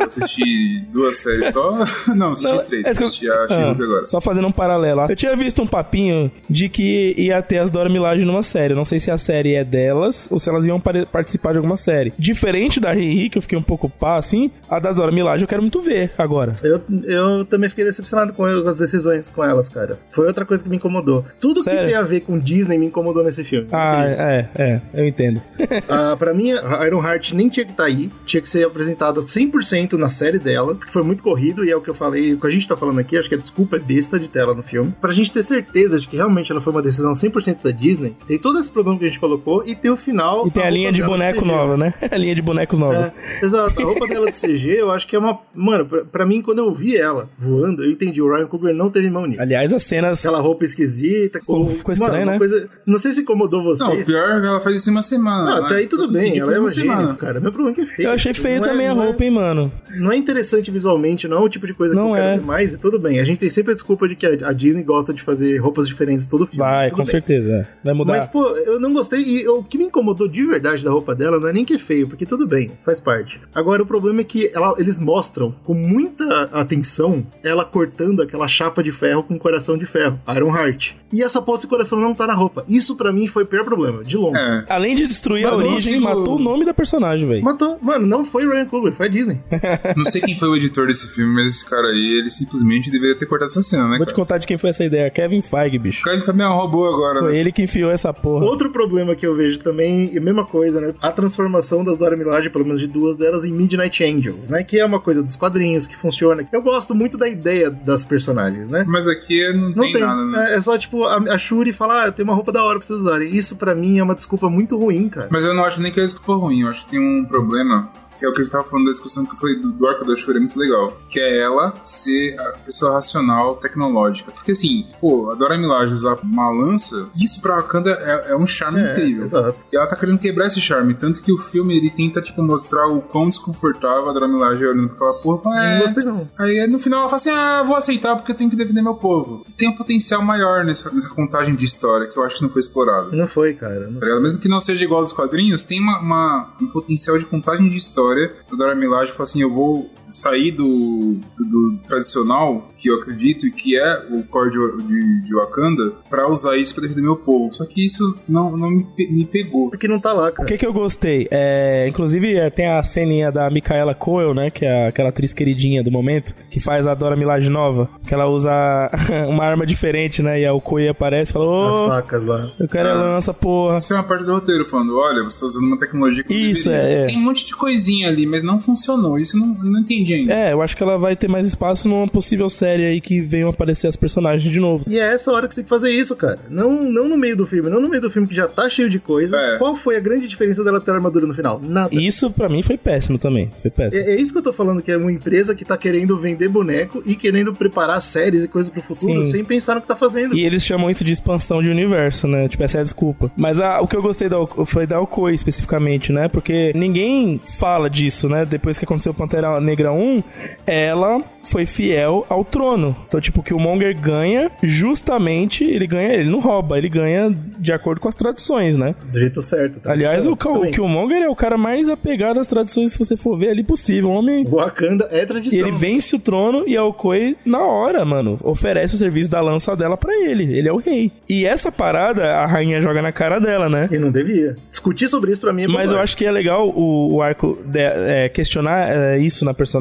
eu assisti duas séries só. [laughs] Não, assisti Não, três. é que assisti a Ah, agora. Só fazendo um paralelo. Eu tinha visto um papinho de que ia ter as Dora Milaje numa série. Eu Não sei se a série é delas ou se elas iam pare- participar de alguma série. Diferente da Riri, que eu fiquei um pouco pá, assim, a das Dora Milaje eu quero muito ver agora. Eu, eu também fiquei decepcionado com as decisões com elas, cara. Foi outra coisa que me incomodou. Tudo Sério? que tem a ver com Disney me incomodou nesse filme. Ah, é, é, eu entendo. [laughs] Ah, pra mim, a Iron Heart nem tinha que estar aí. Tinha que ser apresentada 100% na série dela, porque foi muito corrido e é o que eu falei. O que a gente tá falando aqui, acho que a desculpa é besta de tela no filme. Pra gente ter certeza de que realmente ela foi uma decisão 100% da Disney, tem todo esse problema que a gente colocou e tem o final. E tem a roupa linha de boneco nova, né? [laughs] A linha de bonecos nova. É, exato. A roupa dela de [laughs] CG, eu acho que é uma. Mano, pra, pra mim, quando eu vi ela voando, eu entendi. O Ryan Coogler não teve mão nisso. Aliás, as cenas. Aquela roupa esquisita. Ficou- o- ficou estranho, uma né? coisa- não sei se incomodou vocês. Não, o pior é que ela faz isso em uma semana. Não, né? até aí tudo bem, ela é uma semana. gênio, cara. Meu problema é que é feio. Eu achei feio Não é- também a não é- roupa, hein, mano. Não é interessante visualmente, não é o tipo de coisa Não que eu quero é. ver mais, e tudo bem. A gente tem sempre a desculpa de que a, a Disney gosta de fazer roupas diferentes todo filme. Vai, com bem. certeza. é. Vai mudar. Mas, pô, eu não gostei. E o que me incomodou de verdade da roupa dela não é nem que é feio, porque tudo bem, faz parte. Agora, o problema é que ela- eles mostram com muita atenção ela cortando aquela chapa de ferro com coração de ferro, Iron Heart. E essa ponta de coração não tá na roupa. Isso pra mim foi o pior problema, de longe. É. Além de destruir Mas a origem, consigo- matou o nome da personagem, velho. Matou. Mano, não foi Ryan Coogler, foi a Disney. [laughs] Não sei quem foi o editor desse filme, mas esse cara aí, ele simplesmente deveria ter cortado essa cena, né, Vou te cara? contar de quem foi essa ideia. Kevin Feige, bicho. O cara foi meio robô agora, Foi né? ele que enfiou essa porra. Outro problema que eu vejo também, e a mesma coisa, né? A transformação das Dora Milaje, pelo menos de duas delas, em Midnight Angels, né? Que é uma coisa dos quadrinhos, que funciona. Eu gosto muito da ideia das personagens, né? Mas aqui não, Não tem, tem. nada, né? É, é só, tipo, a, a Shuri falar, ah, eu tenho uma roupa da hora pra vocês usarem. Isso, pra mim, é uma desculpa muito ruim, cara. Mas eu não acho nem que a desculpa ruim, eu acho que tem um problema. Que é o que a gente tava falando da discussão que eu falei do, do arco da Shuri, é muito legal. Que é ela ser a pessoa racional, tecnológica. Porque assim, pô, a Dora Milaje usar uma lança, isso pra Wakanda é, é um charme É, incrível. exato. E ela tá querendo quebrar esse charme. Tanto que o filme ele tenta, tipo, mostrar o quão desconfortável a Dora Milaje é olhando pra aquela porra. Fala, Não é, gostei, não. Aí no final ela fala assim: ah, vou aceitar porque eu tenho que defender meu povo. E tem um potencial maior nessa, nessa contagem de história que eu acho que não foi explorado. Não foi, cara. Não Tá ligado? Mesmo que não seja igual aos quadrinhos, tem uma, uma- um potencial de contagem de história. O Dora Milaje fala assim: eu vou sair do, do, do tradicional, que eu acredito, e que é o core de, de, de Wakanda, pra usar isso pra defender meu povo. Só que isso não, não me, me pegou. Porque não tá lá, O cara. que que eu gostei? É, inclusive, é, tem a ceninha da Micaela Coel, né? Que é aquela atriz queridinha do momento, que faz a Dora Milaje nova. Que ela usa [laughs] uma arma diferente, né? E aí o Coelho aparece e fala: As Ô, facas lá. eu quero a lança, porra. Isso é uma parte do roteiro, falando: olha, você tá usando uma tecnologia que Isso, é, é. Tem um monte de coisinha ali, mas não funcionou. Isso eu não, eu não entendi ainda. É, eu acho que ela vai ter mais espaço numa possível série aí que venham aparecer as personagens de novo. E é essa hora que você tem que fazer isso, cara. Não, não no meio do filme, não no meio do filme que já tá cheio de coisa. É. Qual foi a grande diferença dela ter armadura no final? Nada. Isso pra mim foi péssimo também. Foi péssimo. É, é isso que eu tô falando, que é uma empresa que tá querendo vender boneco e querendo preparar séries e coisas pro futuro Sim. sem pensar no que tá fazendo. E eles chamam isso de expansão de universo, né? Tipo, essa é a desculpa. Mas a- o que eu gostei da, foi da Okoi especificamente, né? Porque ninguém fala disso, né? Depois que aconteceu Pantera Negra 1, ela foi fiel ao trono. Então, tipo, que o Monger ganha, justamente, ele ganha, ele não rouba, ele ganha de acordo com as tradições, né? Do jeito certo. tá Aliás, o, o. Killmonger é o cara mais apegado às tradições, se você for ver ali possível. Um homem Wakanda é tradição. ele vence o trono e a Okoi, na hora, mano, oferece o serviço da lança dela pra ele. Ele é o rei. E essa parada, a rainha joga na cara dela, né? E não devia. Discutir sobre isso pra mim é Mas eu acho que é legal o, o arco de- é, questionar é, isso na personagem,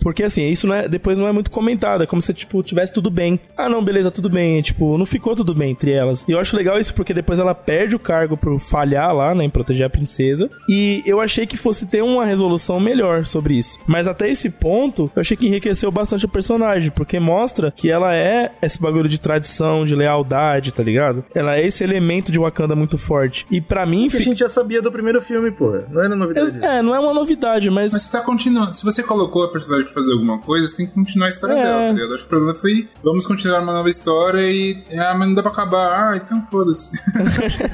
porque assim, isso não é- depois não é muito comentado. É como se, tipo, tivesse tudo bem. Ah, não, beleza, tudo bem. Tipo, não ficou tudo bem entre elas. E eu acho legal isso porque depois ela perde o cargo por falhar lá, né, em proteger a princesa. E eu achei que fosse ter uma resolução melhor sobre isso. Mas até esse ponto, eu achei que enriqueceu bastante o personagem, porque mostra que ela é esse bagulho de tradição, de lealdade, tá ligado? Ela é esse elemento de Wakanda muito forte. E pra mim, Que a fi- gente já sabia do primeiro filme, porra. Não era novidade. é, não é uma novidade, mas. Mas você tá continuando. Se você colocou a personagem pra fazer alguma coisa, você tem que continuar a história É. dela, tá ligado? Acho que o problema foi vamos continuar uma nova história e. Ah, mas não dá pra acabar. Ah, então foda-se. [laughs]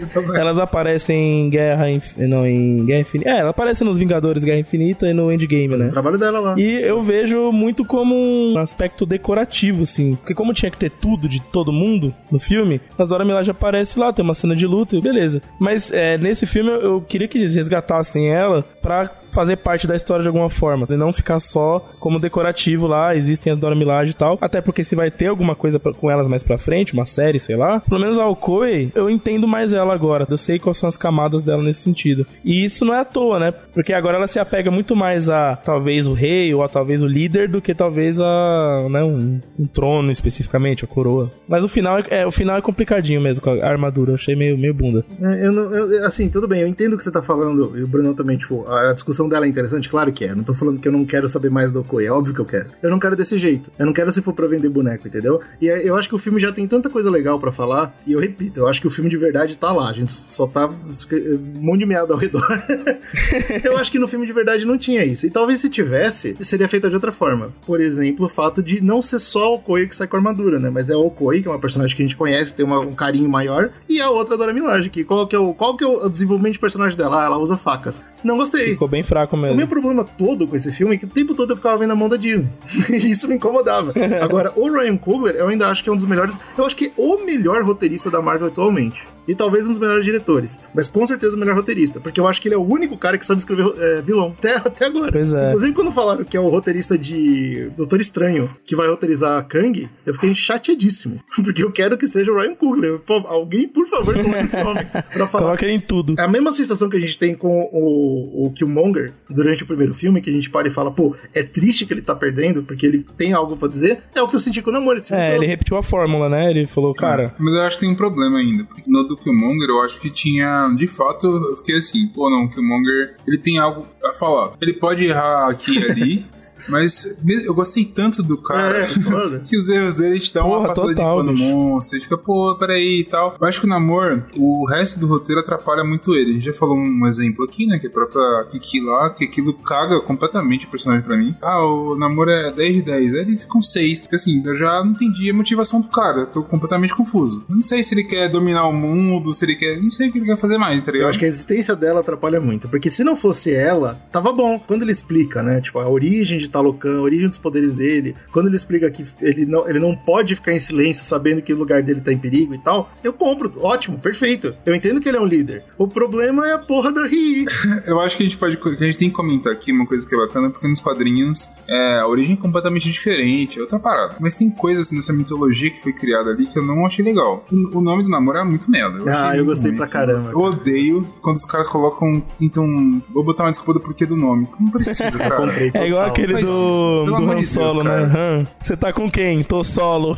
Então. Elas aparecem em Guerra Inf... Não, em Guerra Infinita. É, ela aparece nos Vingadores Guerra Infinita e no Endgame, O né? trabalho dela lá. E eu vejo muito como um aspecto decorativo, assim. Porque como tinha que ter tudo de todo mundo no filme, as Dora Milaje aparece lá, tem uma cena de luta e beleza. Mas é, nesse filme eu, eu queria que eles resgatassem ela pra fazer parte da história de alguma forma. E não ficar só como decorativo lá, existem as Dora e tal. Até porque se vai ter alguma coisa pra- com elas mais pra frente, uma série, sei lá. Pelo menos a Okoi, eu entendo mais ela agora. Eu sei quais são as camadas dela nesse sentido. E isso não é à toa, né? Porque agora ela se apega muito mais a talvez o rei ou a talvez o líder do que talvez a né, um, um trono especificamente, a coroa. Mas o final é, é, o final é complicadinho mesmo com a armadura. Eu achei meio, meio bunda. É, Eu não, eu- assim, tudo bem, eu entendo o que você tá falando, e o Bruno também, tipo, a discussão dela é interessante, claro que é. Não tô falando que eu não quero saber mais do Okoi, é óbvio que eu quero. Eu não quero desse jeito. Eu não quero se for pra vender boneco, entendeu? E eu acho que o filme já tem tanta coisa legal pra falar, e eu repito, eu acho que o filme de verdade tá lá. A gente só tá um monte de meada ao redor. [laughs] eu acho que no filme de verdade não tinha isso. E talvez se tivesse, seria feita de outra forma. Por exemplo, o fato de não ser só o Okoi que sai com a armadura, né? Mas é o Okoi, que é uma personagem que a gente conhece, tem uma- um carinho maior, e a outra Dora Milaje, que qual que é o, qual que é o desenvolvimento de personagem dela? Ah, ela usa facas. Não gostei. Ficou bem fraco O mesmo. meu problema todo com esse filme é que o tempo todo eu ficava vendo a mão da Disney. e [laughs] isso me incomodava. [laughs] Agora, o Ryan Coogler, eu ainda acho que é um dos melhores. Eu acho que é o melhor roteirista da Marvel atualmente. E talvez um dos melhores diretores. Mas com certeza o melhor roteirista. Porque eu acho que ele é o único cara que sabe escrever é, vilão. Até, até agora. Pois é. Inclusive, quando falaram que é o roteirista de Doutor Estranho que vai roteirizar a Kang, eu fiquei chateadíssimo. [laughs] Porque eu quero que seja o Ryan Coogler. Pô, alguém, por favor, coloque esse nome pra [laughs] falar. Coloca ele em tudo. É a mesma sensação que a gente tem com o, o Killmonger durante o primeiro filme, que a gente para e fala, pô, é triste que ele tá perdendo, porque ele tem algo pra dizer. É o que eu senti com o filme É, ele repetiu a fórmula, né? Ele falou, cara, Mas eu acho que tem um problema ainda. Porque no do Killmonger, eu acho que tinha. De fato, eu fiquei assim, pô, não, o Killmonger, ele tem algo a falar. Ele pode errar aqui e ali, [laughs] mas eu gostei tanto do cara É, [laughs] foda. que os erros dele te dão Porra, uma passada total, de pano monstro. Você fica, pô, peraí e tal. Eu acho que o Namor, o resto do roteiro atrapalha muito ele. A gente já falou um exemplo aqui, né? Que é a própria Kiki lá, que aquilo caga completamente o personagem pra mim. Ah, o Namor é 10 de 10. Aí ele fica um 6. Porque assim, eu já não entendi a motivação do cara. Eu tô completamente confuso. Eu não sei se ele quer dominar o mundo, se ele quer. Não sei o que ele quer fazer mais, tá ligado? Eu acho que a existência dela atrapalha muito. Porque se não fosse ela, tava bom. Quando ele explica, né? Tipo, a origem de Talocan, a origem dos poderes dele. Quando ele explica que ele não, ele não pode ficar em silêncio sabendo que o lugar dele tá em perigo e tal, eu compro. Ótimo, perfeito. Eu entendo que ele é um líder. O problema é a porra da Ri. [laughs] Eu acho que a gente pode. a gente tem que comentar aqui uma coisa que é bacana, porque nos quadrinhos é, a origem é completamente diferente, é outra parada. Mas tem coisas nessa mitologia que foi criada ali que eu não achei legal. O, o nome do namoro é muito merda. Ah, achei eu muito gostei ruim. pra caramba. Eu odeio quando os caras colocam. Então. Vou botar uma desculpa do porquê do nome. Não precisa, [laughs] cara. Comprei é igual aquele do, isso, do Han Deus, Solo, cara. né? Han, você tá com quem? Tô solo.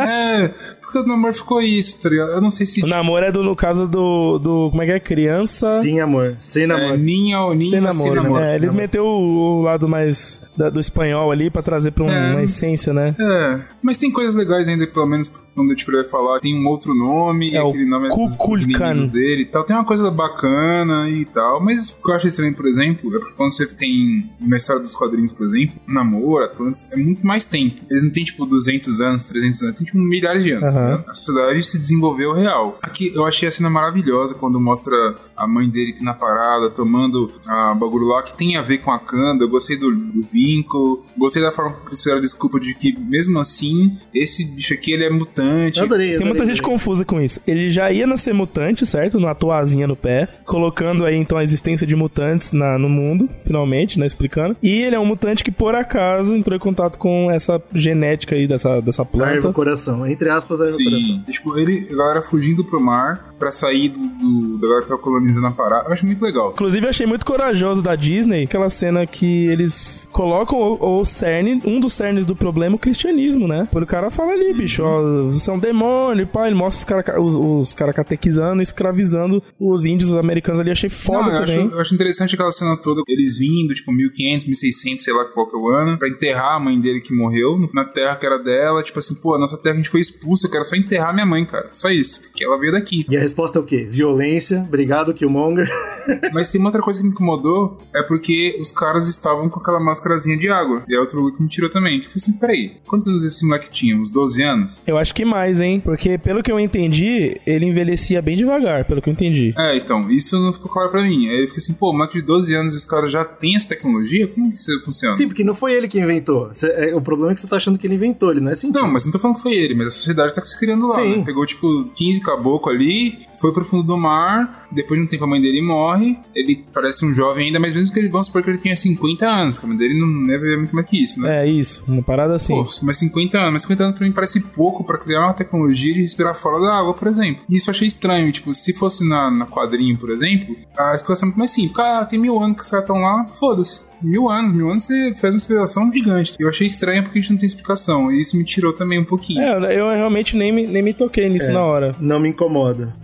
é, porque o namoro ficou isso, tá ligado? Eu não sei se. O namoro é do, no caso do, do. Como é que é? Criança. Sim, amor. Sem É, namoro. ninha ou ninha Sem ou sem namoro, namoro. né? É, ele meteu o, o lado mais da- do espanhol ali pra trazer pra um- É. uma essência, né? É, mas tem coisas legais ainda, pelo menos quando a gente vai falar, tem um outro nome, É, o aquele nome é dos, Kukulkan. dele e tal. Tem uma coisa bacana e tal, mas o que eu acho estranho, por exemplo, é porque quando você tem na história dos quadrinhos, por exemplo, Namor, Atlantis, é muito mais tempo. Eles não têm, tipo, 200 anos, 300 anos, tem, tipo, milhares de anos. Né? A sociedade se desenvolveu real. Aqui, eu achei a cena maravilhosa quando mostra a mãe dele aqui na parada, tomando a bagulho lá, que tem a ver com a Kanda. Eu gostei do, do vínculo, gostei da forma que eles fizeram a desculpa de que, mesmo assim, esse bicho aqui, ele é mutante. Eu adorei, Tem muita adorei, gente adorei. confusa com isso. Ele já ia nascer mutante, certo? Numa toazinha no pé. Colocando aí, então, a existência de mutantes na, no mundo, finalmente, né? Explicando. E ele é um mutante que, por acaso, entrou em contato com essa genética aí dessa, dessa planta. coração. Entre aspas, a erva coração. Sim, tipo, ele, a galera fugindo pro mar pra sair do, do, da galera que tá colonizando a parada. Eu acho muito legal. Inclusive, eu achei muito corajoso da Disney aquela cena que eles colocam o, o cerne, um dos cernes do problema, o cristianismo, né? Porque o cara fala ali, bicho, ó, você é um demônio, pá, ele mostra os caras os, os cara catequizando, escravizando os índios americanos ali. Achei foda Não, eu acho, também. eu acho interessante aquela cena toda, eles vindo, tipo, 1500, 1600, sei lá qual que é o ano, pra enterrar a mãe dele que morreu na terra que era dela. Tipo assim, pô, a nossa terra a gente foi expulso, eu quero só enterrar minha mãe, cara. Só isso, porque ela veio daqui. E a resposta é o quê? Violência. Obrigado, Killmonger. [laughs] Mas tem uma outra coisa que me incomodou, é porque os caras estavam com aquela máscarazinha de água. E é outro bagulho que me tirou também. Que eu falei assim, peraí, quantos anos esse moleque tinha? Uns 12 anos? Eu acho que mais, hein? Porque, pelo que eu entendi, ele envelhecia bem devagar, pelo que eu entendi. É, então, isso não ficou claro pra mim. Aí eu fiquei assim, pô, moleque de 12 anos e os caras já têm essa tecnologia? Como que isso funciona? Sim, porque não foi ele que inventou. Cê- é, o problema é que você tá achando que ele inventou, ele não é assim. Não, mas não tô falando que foi ele, mas a sociedade tá se criando lá. Sim. né? Pegou, tipo, 15 caboclo ali, foi pro fundo do mar, depois de um tempo a mãe dele morre, ele parece um jovem ainda, mas mesmo que ele, vamos supor que ele tenha 50 anos, porque a mãe dele não deve viver muito mais que isso, né? É isso, uma parada assim. Pô, mas 50 anos, mas 50 anos pra mim parece pouco pra criar uma tecnologia de respirar fora da água, por exemplo. E isso eu achei estranho, tipo, se fosse na, na quadrinho, por exemplo, a explicação é muito mais simples. Cara, tem mil anos que os caras estão lá, foda-se. Mil anos, mil anos você faz uma civilização gigante. Eu achei estranho porque a gente não tem explicação, e isso me tirou também um pouquinho. É, eu realmente nem me, nem me toquei nisso É. na hora. Não me incomoda.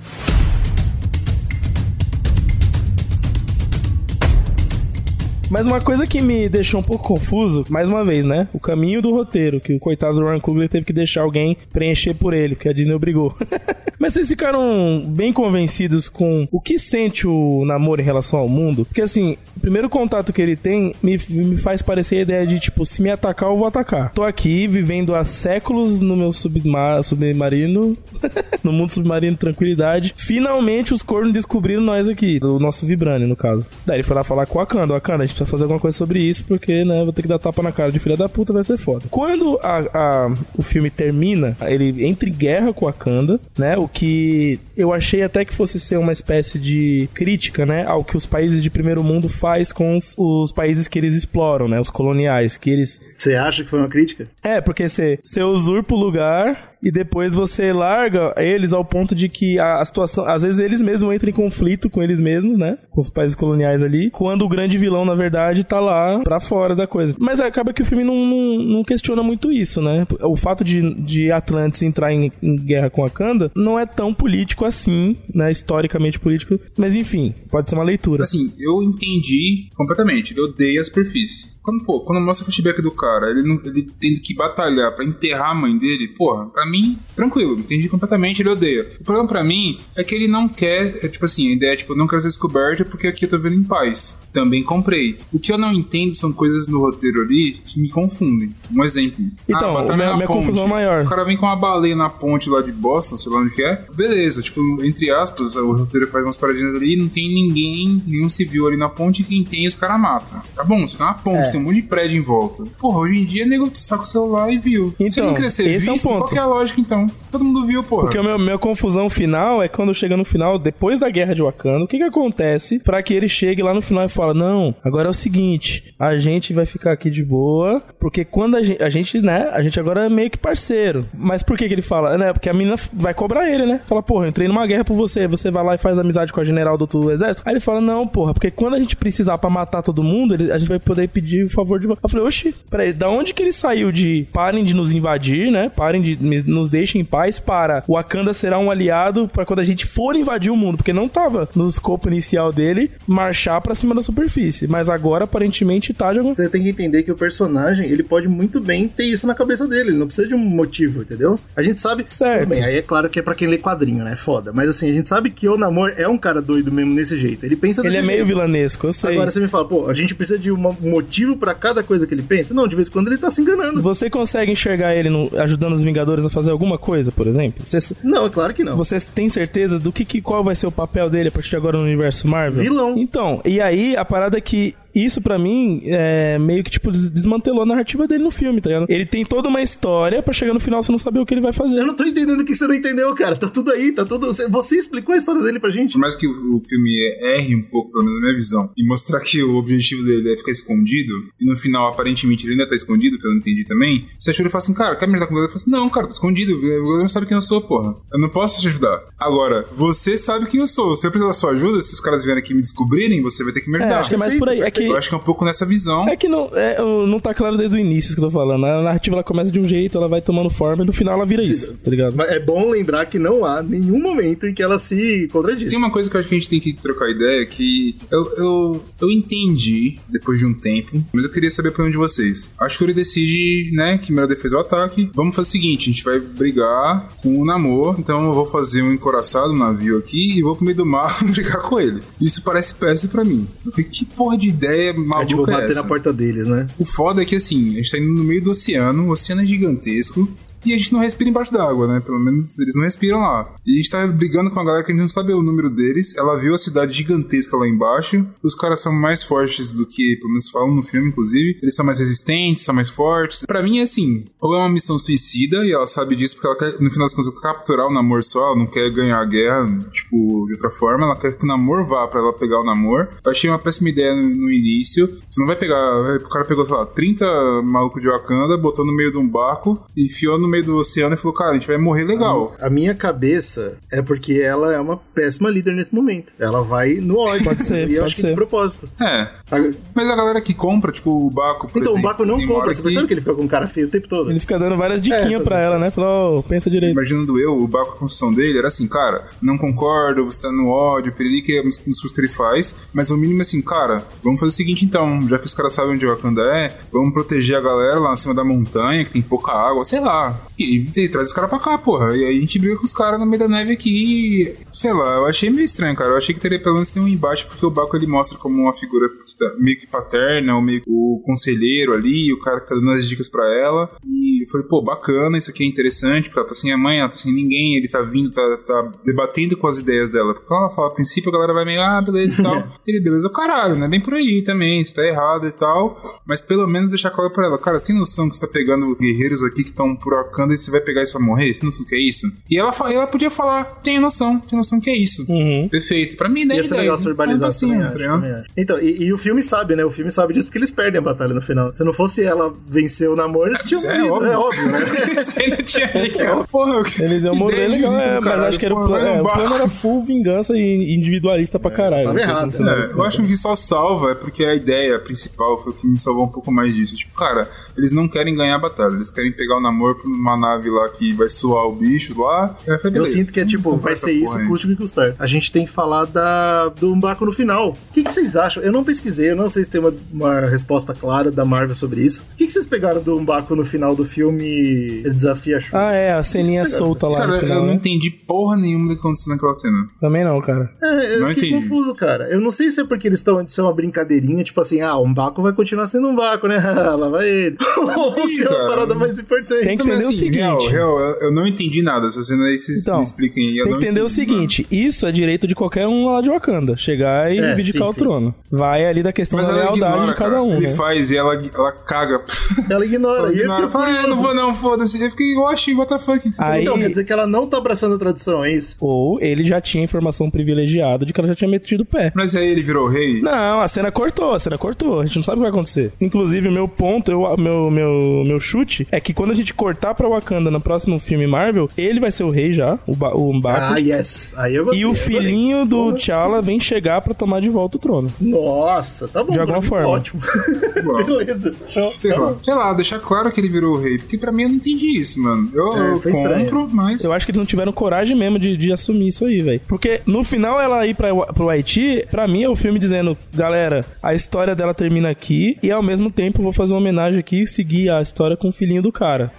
Mas uma coisa que me deixou um pouco confuso, mais uma vez, né? O caminho do roteiro, que o coitado do Ryan Coogler teve que deixar alguém preencher por ele, porque a Disney obrigou. [laughs] Mas vocês ficaram bem convencidos com o que sente o namoro em relação ao mundo? Porque assim, primeiro contato que ele tem me, me faz parecer a ideia de, tipo, se me atacar, eu vou atacar. Tô aqui vivendo há séculos no meu subma submarino, [laughs] no mundo submarino, tranquilidade. Finalmente os cornos descobriram nós aqui, do nosso Vibranium, no caso. Daí ele foi lá falar com o Wakanda. Wakanda, a gente precisa fazer alguma coisa sobre isso, porque, né, vou ter que dar tapa na cara de filha da puta, vai ser foda. Quando a, a- o filme termina, ele entra em guerra com a Kanda, né, o que eu achei até que fosse ser uma espécie de crítica, né, ao que os países de primeiro mundo faz com os, os países que eles exploram, né, os coloniais, que eles Você acha que foi uma crítica? é, porque você, você usurpa o lugar e depois você larga eles ao ponto de que a, a situação. Às vezes eles mesmos entram em conflito com eles mesmos, né? Com os países coloniais ali. Quando o grande vilão, na verdade, tá lá pra fora da coisa. Mas acaba que o filme não, não, não questiona muito isso, né? O fato de, de Atlantis entrar em, em guerra com a Kanda não é tão político assim, né? Historicamente político. Mas enfim, pode ser uma leitura. Assim, eu entendi completamente. Ele odeia a superfície. Quando, pô, quando mostra o flashback do cara, ele, não- ele tendo que batalhar pra enterrar a mãe dele, porra, pra mim, tranquilo, entendi completamente, ele odeia. O problema pra mim é que ele não quer, é tipo assim, a ideia é tipo, eu não quero ser descoberta porque aqui eu tô vendo em paz. Também comprei. O que eu não entendo são coisas no roteiro ali que me confundem. Um exemplo. Então, batalha minha- na minha ponte. confusão é maior. O cara vem com uma baleia na ponte lá de Boston, sei lá onde que é. Beleza, tipo, entre aspas, o roteiro faz umas paradinhas ali, não tem ninguém, nenhum civil ali na ponte, e quem tem os caras mata. Tá bom, você tá na ponte, É. tem um monte de prédio em volta. Porra, hoje em dia, nego saca o celular e viu. Se Então, não crescer esse é visto, ponto. qual que é a lógica então? Todo mundo viu, porra. Porque a minha, minha confusão final é quando chega no final, depois da guerra de Wakanda, o que que acontece pra que ele chegue lá no final e fala, não, agora é o seguinte, a gente vai ficar aqui de boa, porque quando a gente, a gente, né, a gente agora é meio que parceiro. Mas por que que ele fala? Né, porque a menina vai cobrar ele, né? Fala, porra, eu entrei numa guerra por você, você vai lá e faz amizade com a general do outro exército. Aí ele fala, não, porra, porque quando a gente precisar pra matar todo mundo, ele- a gente vai poder pedir o favor de... Eu falei, oxi, peraí, da onde que ele saiu de parem de nos invadir, né? Parem de nos deixem em paz para o Wakanda será um aliado pra quando a gente for invadir o mundo, porque não tava no escopo inicial dele marchar pra cima da superfície, mas agora aparentemente tá de algum... Você tem que entender que o personagem, ele pode muito bem ter isso na cabeça dele, ele não precisa de um motivo, entendeu? A gente sabe... Certo. Tudo bem, aí é claro que é pra quem lê quadrinho, né? Foda. Mas assim, a gente sabe que o Namor é um cara doido mesmo nesse jeito. Ele pensa Ele é meio jeito. vilanesco, eu sei. Agora você me fala, pô, a gente precisa de um motivo pra cada coisa que ele pensa? Não, de vez em quando ele tá se enganando. Você consegue enxergar ele no- ajudando os Vingadores a fazer alguma coisa, por exemplo? Você, Não, é claro que não. você tem certeza do que, que qual vai ser o papel dele a partir de agora no universo Marvel? Vilão. Então, e aí a parada é que isso pra mim é meio que tipo des- desmantelou a narrativa dele no filme, tá ligado? Ele tem toda uma história pra chegar no final você não saber o que ele vai fazer. Eu não tô entendendo o que você não entendeu, cara. Tá tudo aí, tá tudo. Você, você explicou a história dele pra gente. Por mais que o, filme erre um pouco, pelo menos na minha visão, e mostrar que o objetivo dele é ficar escondido, e no final, aparentemente, ele ainda tá escondido, que eu não entendi também, você achou ele fala assim, cara, quer me ajudar com você? Eu falo assim, não, cara, tô escondido, você não sabe quem eu sou, porra. Eu não posso te ajudar. Agora, você sabe quem eu sou. Se eu precisar da sua ajuda, se os caras vierem aqui me descobrirem, você vai ter que me É, ajudar. acho que é mais por aí. É que, Eu acho que é um pouco nessa visão. é que não, é, não tá claro desde o início isso que eu tô falando. A narrativa ela começa de um jeito, ela vai tomando forma e no final ela vira isso, tá ligado? Mas é bom lembrar que não há nenhum momento em que ela se contradiz. Tem uma coisa que eu acho que a gente tem que trocar ideia que eu, eu, eu entendi depois de um tempo, mas eu queria saber a opinião de vocês. A Shuri decide, né, que melhor defesa é o ataque. Vamos fazer o seguinte: a gente vai brigar com o Namor, então eu vou fazer um encoraçado no navio aqui e vou pro meio do mar [laughs] brigar com ele. Isso parece péssimo pra mim. Eu falei, que porra de ideia É tipo maluca é, bater essa? na porta deles, né? O foda é que assim, a gente tá indo no meio do oceano, o oceano é gigantesco. E a gente não respira embaixo d'água, né? Pelo menos eles não respiram lá. E a gente tá brigando com uma galera que a gente não sabe o número deles. Ela viu a cidade gigantesca lá embaixo. Os caras são mais fortes do que, pelo menos falam no filme, inclusive. Eles são mais resistentes, são mais fortes. Pra mim é assim: ou é uma missão suicida, e ela sabe disso porque ela quer, no final das contas, capturar o namor só. Ela não quer ganhar a guerra, tipo, de outra forma. Ela quer que o namor vá pra ela pegar o namor. Eu achei uma péssima ideia no, no início. Você não vai pegar. O cara pegou, sei lá, 30 malucos de Wakanda, botou no meio de um barco, enfiou no meio do oceano e falou: Cara, a gente vai morrer legal. A minha cabeça é porque ela é uma péssima líder nesse momento. Ela vai no ódio. Pode ser, E eu pode acho que ser. de propósito. É. A- Mas a galera que compra, tipo, o Baco, por Então, o exemplo, Baco não compra. Você percebe que ele fica com um cara feio o tempo todo? Ele fica dando várias diquinhas É, pra ela, né? Falou, oh, pensa direito. Imaginando eu, o Baco, a construção dele era assim, cara, não concordo, você tá no ódio, periri que é um discurso que ele faz, mas o mínimo é assim, cara, vamos fazer o seguinte então, já que os caras sabem onde o Wakanda é, vamos proteger a galera lá em cima da montanha, que tem pouca água, sei lá, e, e traz os caras pra cá, porra, e aí a gente briga com os caras no meio da neve aqui, sei lá, eu achei meio estranho, cara, eu achei que teria pelo menos ter um embate, porque o Baco ele mostra como uma figura tá meio que paterna, ou meio que o conselheiro ali, o cara que tá dando as dicas pra ela, e E falei, pô, bacana, isso aqui é interessante, porque ela tá sem a mãe, ela tá sem ninguém, ele tá vindo, tá, tá debatendo com as ideias dela. Porque ela fala, a princípio a galera vai meio, ah, beleza e tal. [laughs] ele, beleza, o caralho, né? Bem por aí também, isso tá errado e tal. Mas pelo menos deixar claro pra ela, cara, você tem noção que você tá pegando guerreiros aqui que estão por Wakanda e você vai pegar isso pra morrer? Você tem noção que é isso? E ela, ela podia falar, tem noção, tem noção que é isso. Uhum. Perfeito. Pra mim, 10 Ia ser legal 10, se né? verbalizar assim, também, tá acho, ligado? também acho. Então, e, e o filme sabe, né? O filme sabe disso porque eles perdem a batalha no final. Se não fosse ela vencer o namoro, eles tinham É morrido. óbvio. É óbvio, né? [laughs] Isso ainda tinha aí, cara. Porra, eu- Eles iam morrer legal, é, mas caralho. acho que era o plano. É, o plano era full vingança e individualista pra caralho. tava né, errado, final É, eu acho que só salva é porque a ideia principal foi o que me salvou um pouco mais disso. Tipo, cara, eles não querem ganhar a batalha, eles querem pegar o namoro pra uma nave lá que vai suar o bicho lá. Eu, falei, Eu sinto que é tipo, vai ser isso, porra aí. custe o que custar. A gente tem que falar da, do Umbaco no final. O que, que vocês acham? Eu não pesquisei, eu não sei se tem uma, uma resposta clara da Marvel sobre isso. O que, que vocês pegaram do Umbaco no final do filme Ele Desafia a Shuri? Ah, é, a ceninha solta lá Cara, no final. eu não né? entendi porra nenhuma do que aconteceu naquela cena. Também não, cara. É, eu Não fiquei entendi. confuso, cara. Eu não sei se é porque eles estão. Isso é uma brincadeirinha, tipo assim, ah, um Baco vai continuar sendo um Baco, né? [laughs] lá vai ele. [laughs] Ou se é uma parada mais importante. Tem que entender o seguinte. Real, real, eu, eu não entendi nada. Essa cena aí vocês Então, me expliquem aí. eu Tem que entender o entendi, seguinte: isso é direito de qualquer um lá de Wakanda. Chegar e É, reivindicar sim, o sim. trono. Vai ali da questão Mas da lealdade ignora, de cada cara. um. Ele né? faz e ela, ela caga. [laughs] Ela ignora. Ela e eu ignora. fiquei Fala, ah, não vou não, foda-se. Eu fiquei, eu achei, what the fuck. Aí- Então, quer dizer que ela não tá abraçando a tradição, é isso? Ou ele já tinha informação privilegiada de que ela já tinha metido o pé. Mas aí ele virou rei. Não, a cena cortou, a cena cortou. A gente não sabe o que vai acontecer. Inclusive, o meu ponto, eu, meu, meu, meu chute é que quando a gente cortar pra Wakanda no próximo filme Marvel, ele vai ser o rei já, o, ba o M'Baku. Ah, yes. Aí eu gostei. e o adorei. filhinho do T'Challa vem chegar pra tomar de volta o trono. Nossa, tá bom. De alguma mim, forma. Ótimo. [laughs] Beleza. Show. Sei Tá lá, sei lá, deixar claro que ele virou rei. Porque pra mim eu não entendi isso, mano. Eu, É, eu compro, estranho. mas. Eu acho que eles não tiveram coragem mesmo de, de assumir isso aí, velho. Porque no final ela ir pra, pro Haiti, pra mim é o filme dizendo, galera, a história dela termina aqui e ao mesmo tempo eu vou fazer uma homenagem aqui e seguir a história com o filhinho do cara.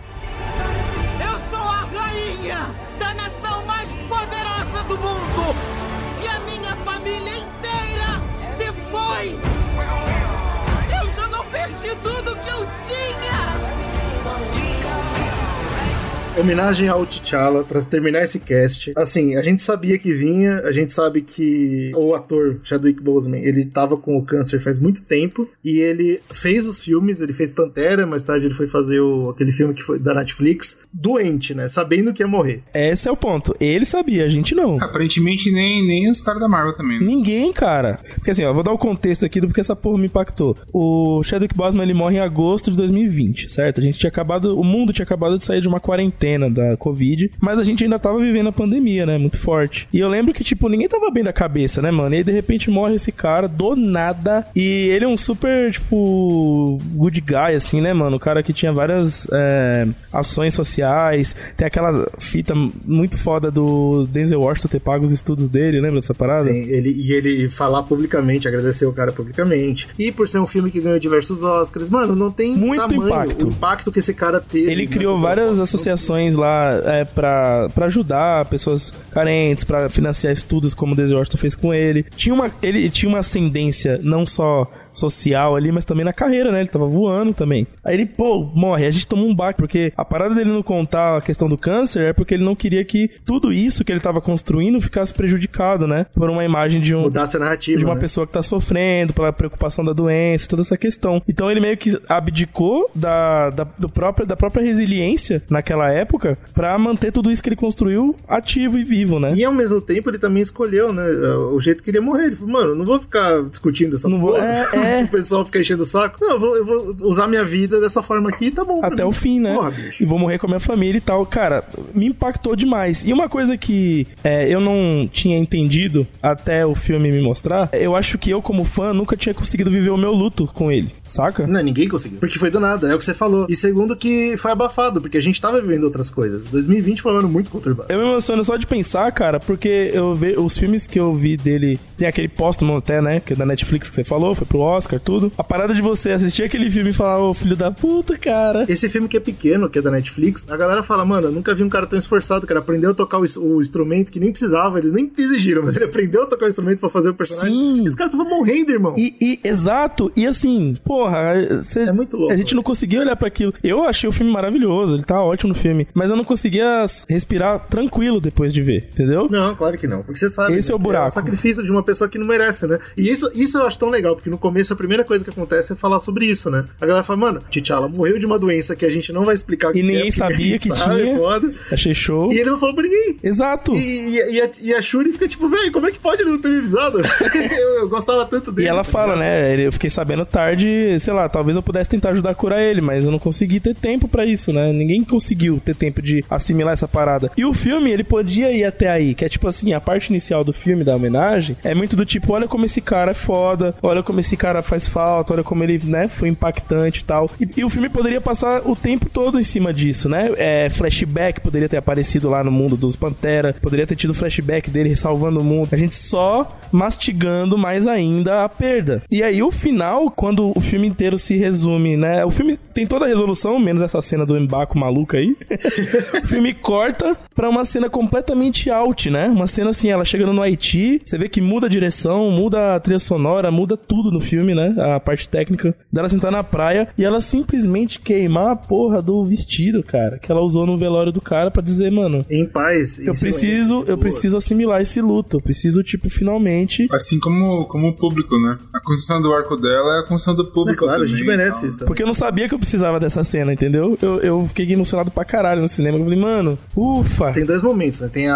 Homenagem ao T'Challa, pra terminar esse cast. Assim, a gente sabia que vinha, a gente sabe que o ator Chadwick Boseman, ele tava com o câncer faz muito tempo, e ele fez os filmes, ele fez Pantera, mais tarde ele foi fazer o, aquele filme que foi da Netflix, doente, né? Sabendo que ia morrer. Esse é o ponto. Ele sabia, a gente não. Aparentemente nem, nem os caras da Marvel também. né? Ninguém, cara. Porque assim, ó, vou dar o contexto aqui do porque essa porra me impactou. O Chadwick Boseman, ele morre em agosto de 2020, certo? A gente tinha acabado, o mundo tinha acabado de sair de uma quarentena da Covid, mas a gente ainda tava vivendo a pandemia, né? Muito forte. E eu lembro que, tipo, ninguém tava bem da cabeça, né, mano? E aí, de repente, morre esse cara do nada. E ele é um super, tipo, good guy, assim, né, mano? O cara que tinha várias é, ações sociais. Tem aquela fita muito foda do Denzel Washington ter pago os estudos dele, lembra dessa parada? Tem ele, e ele falar publicamente, agradecer o cara publicamente. E por ser um filme que ganhou diversos Oscars, mano, não tem Muito tamanho impacto. o impacto que esse cara teve. Ele né, criou várias associações lá é, pra ajudar pessoas carentes, pra financiar estudos, como o Washington fez com ele. Tinha uma, ele tinha uma ascendência não só social ali, mas também na carreira, né? Ele tava voando também. Aí ele, pô, morre. A gente tomou um baque, porque a parada dele não contar a questão do câncer é porque ele não queria que tudo isso que ele tava construindo ficasse prejudicado, né? Por uma imagem de um, Mudasse a narrativa. de uma né? pessoa que tá sofrendo, pela preocupação da doença, toda essa questão. Então ele meio que abdicou da, da, do próprio, da própria resiliência naquela época pra manter tudo isso que ele construiu ativo e vivo, né? E ao mesmo tempo ele também escolheu, né? O jeito que ele ia morrer. Ele falou, mano, não vou ficar discutindo essa Não vou- porra. é, é. [laughs] o pessoal fica enchendo o saco. Não, eu vou, eu vou usar minha vida dessa forma aqui e tá bom. Até o fim, né? Porra, e vou morrer com a minha família e tal. Cara, me impactou demais. E uma coisa que é, eu não tinha entendido até o filme me mostrar, eu acho que eu, como fã, nunca tinha conseguido viver o meu luto com ele, saca? Não, ninguém conseguiu. Porque foi do nada, é o que você falou. E segundo que foi abafado, porque a gente tava vivendo outra outras coisas. 2020 foi um ano muito conturbado. Eu me emociono só de pensar, cara, porque eu vejo os filmes que eu vi dele. Tem aquele póstumo até, né? Que é da Netflix que você falou, foi pro Oscar, tudo. A parada de você assistir aquele filme e falar, ô filho da puta, cara. Esse filme que é pequeno, que é da Netflix, a galera fala, mano, eu nunca vi um cara tão esforçado, cara. Aprendeu a tocar o, o instrumento que nem precisava, eles nem exigiram, mas ele aprendeu a tocar o instrumento pra fazer o personagem. Sim. E os caras estavam morrendo, irmão. E, e- exato, e assim, porra, cê- É muito louco, a gente não conseguia olhar pra aquilo. Eu achei o filme maravilhoso, ele tá ótimo no filme, mas eu não conseguia respirar tranquilo depois de ver, entendeu? Não, claro que não. Porque você sabe. Esse é o que buraco. o sacrifício de uma pessoa que não merece, né? E isso, isso eu acho tão legal, porque no começo a primeira coisa que acontece é falar sobre isso, né? A galera fala, mano, T'Challa morreu de uma doença que a gente não vai explicar E ninguém é, sabia [laughs] que sabe, tinha. Foda. Achei show. E ele não falou pra ninguém. Exato. E, e- e a, e a Shuri fica tipo, velho, como é que pode ele não ter me avisado? [laughs] eu, eu gostava tanto E dele. ela tá fala, ligado? né? Eu fiquei sabendo tarde, sei lá, talvez eu pudesse tentar ajudar a curar ele, mas eu não consegui ter tempo pra isso, né? Ninguém conseguiu ter tempo de assimilar essa parada. E o filme, ele podia ir até aí, que é tipo assim, a parte inicial do filme, da homenagem, é muito do tipo, olha como esse cara é foda, olha como esse cara faz falta, olha como ele, né, foi impactante e tal. E, e o filme poderia passar o tempo todo em cima disso, né? É, flashback poderia ter aparecido lá no mundo dos Pantera, poderia ter tido flashback dele salvando o mundo. A gente só mastigando mais ainda a perda. E aí o final, quando o filme inteiro se resume, né? O filme tem toda a resolução, menos essa cena do Mbaco maluco aí. [laughs] o filme corta pra uma cena completamente out, né? Uma cena assim, ela chegando no Haiti, você vê que muda a direção, muda a trilha sonora, muda tudo no filme, né? A parte técnica dela sentar na praia e ela simplesmente queimar a porra do vestido, cara, que ela usou no velório do cara pra dizer, mano, Em paz. em eu preciso, eu preciso assimilar esse luto. Eu preciso, tipo, finalmente. Assim como, como o público, né? A construção do arco dela é a construção do É público claro, a também. gente merece então. isso também. Porque eu não sabia que eu precisava dessa cena, entendeu? Eu, eu fiquei emocionado pra caralho no cinema. Eu falei, mano, ufa! Tem dois momentos, né? Tem a,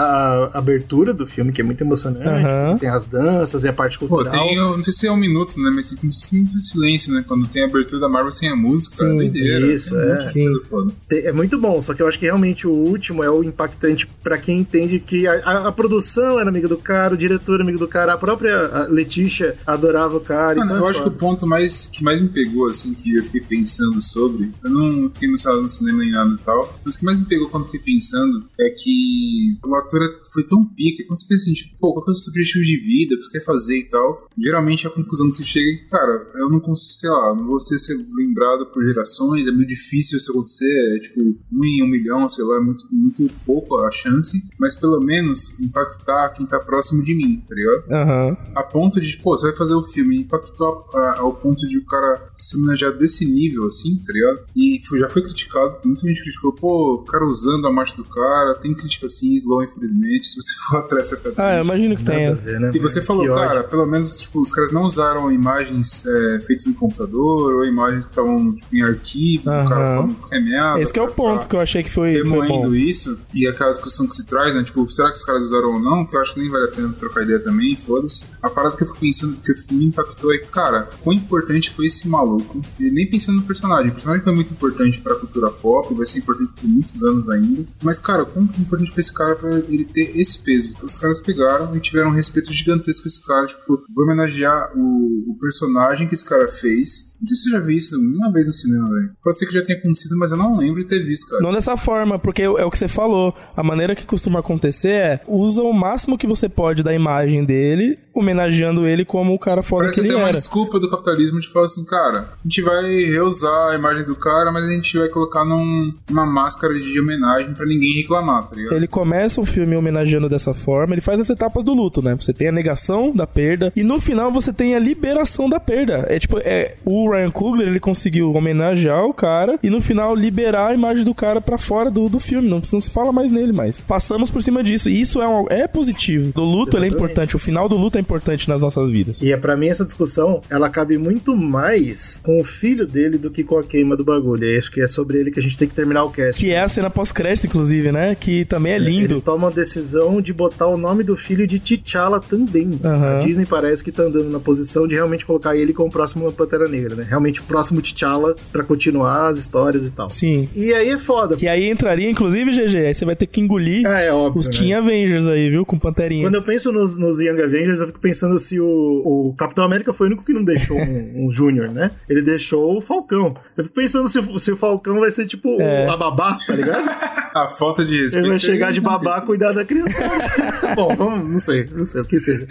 a abertura do filme, que é muito emocionante. Aham. Tem as danças e a parte Pô, cultural. tem, eu não sei se é um minuto, né? Mas ter um minuto de silêncio, né? Quando tem a abertura da Marvel sem a música, Sim, é doideira. isso, é. foda. Tem- É muito bom, só que eu acho que realmente o último é o impactante pra quem entende que a, a- a produção era amiga do cara, o diretor era amigo do cara, a própria Letícia adorava o cara. Mano, então eu é acho que o ponto mais, que mais me pegou, assim, que eu fiquei pensando sobre, eu não fiquei no cinema nem nada e tal, mas o que mais me pegou quando fiquei pensando é que o ator foi tão pica, quando você pensa assim, tipo, pô, qual é o seu objetivo de vida, o que você quer fazer e tal, geralmente a conclusão que você chega é que, cara, eu não consigo, sei lá, não vou ser, ser lembrado por gerações, é muito difícil isso acontecer, é tipo, um em um milhão, sei lá, é muito, muito pouco a chance, mas pelo menos impactar quem tá próximo de mim, tá ligado? Aham. a ponto de, pô, você vai fazer o filme impactou a- ao ponto de o cara se homenagear desse nível, assim, tá ligado? E foi- já foi criticado, muita gente criticou, pô, o cara usando a marcha do cara, tem crítica assim, slow, infelizmente, se você for [laughs] atrás você vai ficar Ah, eu imagino que tenha. ver, né? E você falou, Que ódio. cara, pelo menos tipo, os caras não usaram imagens é, feitas no computador ou imagens que estavam tipo, em arquivo, o cara falando remeada. Esse que é o pra- ponto que eu achei que foi, foi remoendo bom. isso e aquela discussão que se traz, né? Tipo, será que os caras usaram ou não? Que eu acho que nem vale a pena trocar ideia também, foda-se. A parada que eu fico pensando, que me impactou é, cara, quão importante foi esse maluco. E nem pensando no personagem. O personagem foi muito importante pra cultura pop, vai ser importante por muitos anos ainda. Mas, cara, quão importante foi esse cara pra ele ter esse peso? Os caras pegaram e tiveram um respeito gigantesco com esse cara. Tipo, vou homenagear o, o personagem que esse cara fez. Não sei se você já viu isso uma vez no cinema, velho. Pode ser que já tenha acontecido, mas eu não lembro de ter visto, cara. Não dessa forma, porque é o que você falou. A maneira que costuma acontecer é usa o máximo que você pode da imagem dele, homenageando ele como o cara foda Parece que ele até uma era. desculpa do capitalismo de falar assim, cara, a gente vai reusar a imagem do cara, mas a gente vai colocar num, numa máscara de homenagem pra ninguém reclamar, tá ligado? Ele começa o filme homenageando dessa forma, ele faz as etapas do luto, né? Você tem a negação da perda e no final você tem a liberação da perda. É tipo, é, o Ryan Coogler, ele conseguiu homenagear o cara e no final liberar a imagem do cara pra fora do, do filme. Não, não se fala mais nele mais. Passamos por cima disso. E isso é, um- é positivo. Do luto ele é importante, o final do luto é importante nas nossas vidas. E é pra mim essa discussão, ela cabe muito mais com o filho dele do que com a queima do bagulho. E acho que é sobre ele que a gente tem que terminar o cast. Que é a cena pós-crédito, inclusive, né? Que também é lindo. Eles tomam a decisão de botar o nome do filho de T'Challa também. Aham. A Disney parece que tá andando na posição de realmente colocar ele como próximo Pantera Negra, né? Realmente o próximo T'Challa pra continuar as histórias e tal. Sim. E aí é foda. Que aí entraria, inclusive, GG, aí você vai ter que engolir Ah, é óbvio. os né? Teen Avengers aí, viu? Com Panterinha. Quando eu penso nos, nos Young Avengers, eu fico pensando se o, o Capitão América foi o único que não deixou um, um Júnior, né? Ele deixou o Falcão. Eu fico pensando se, o- se o Falcão vai ser tipo É. a babá, tá ligado? [laughs] A falta de respeito. Ele vai chegar de é babá cuidar da criança. [laughs] Bom, vamos, não sei, não sei o que seja.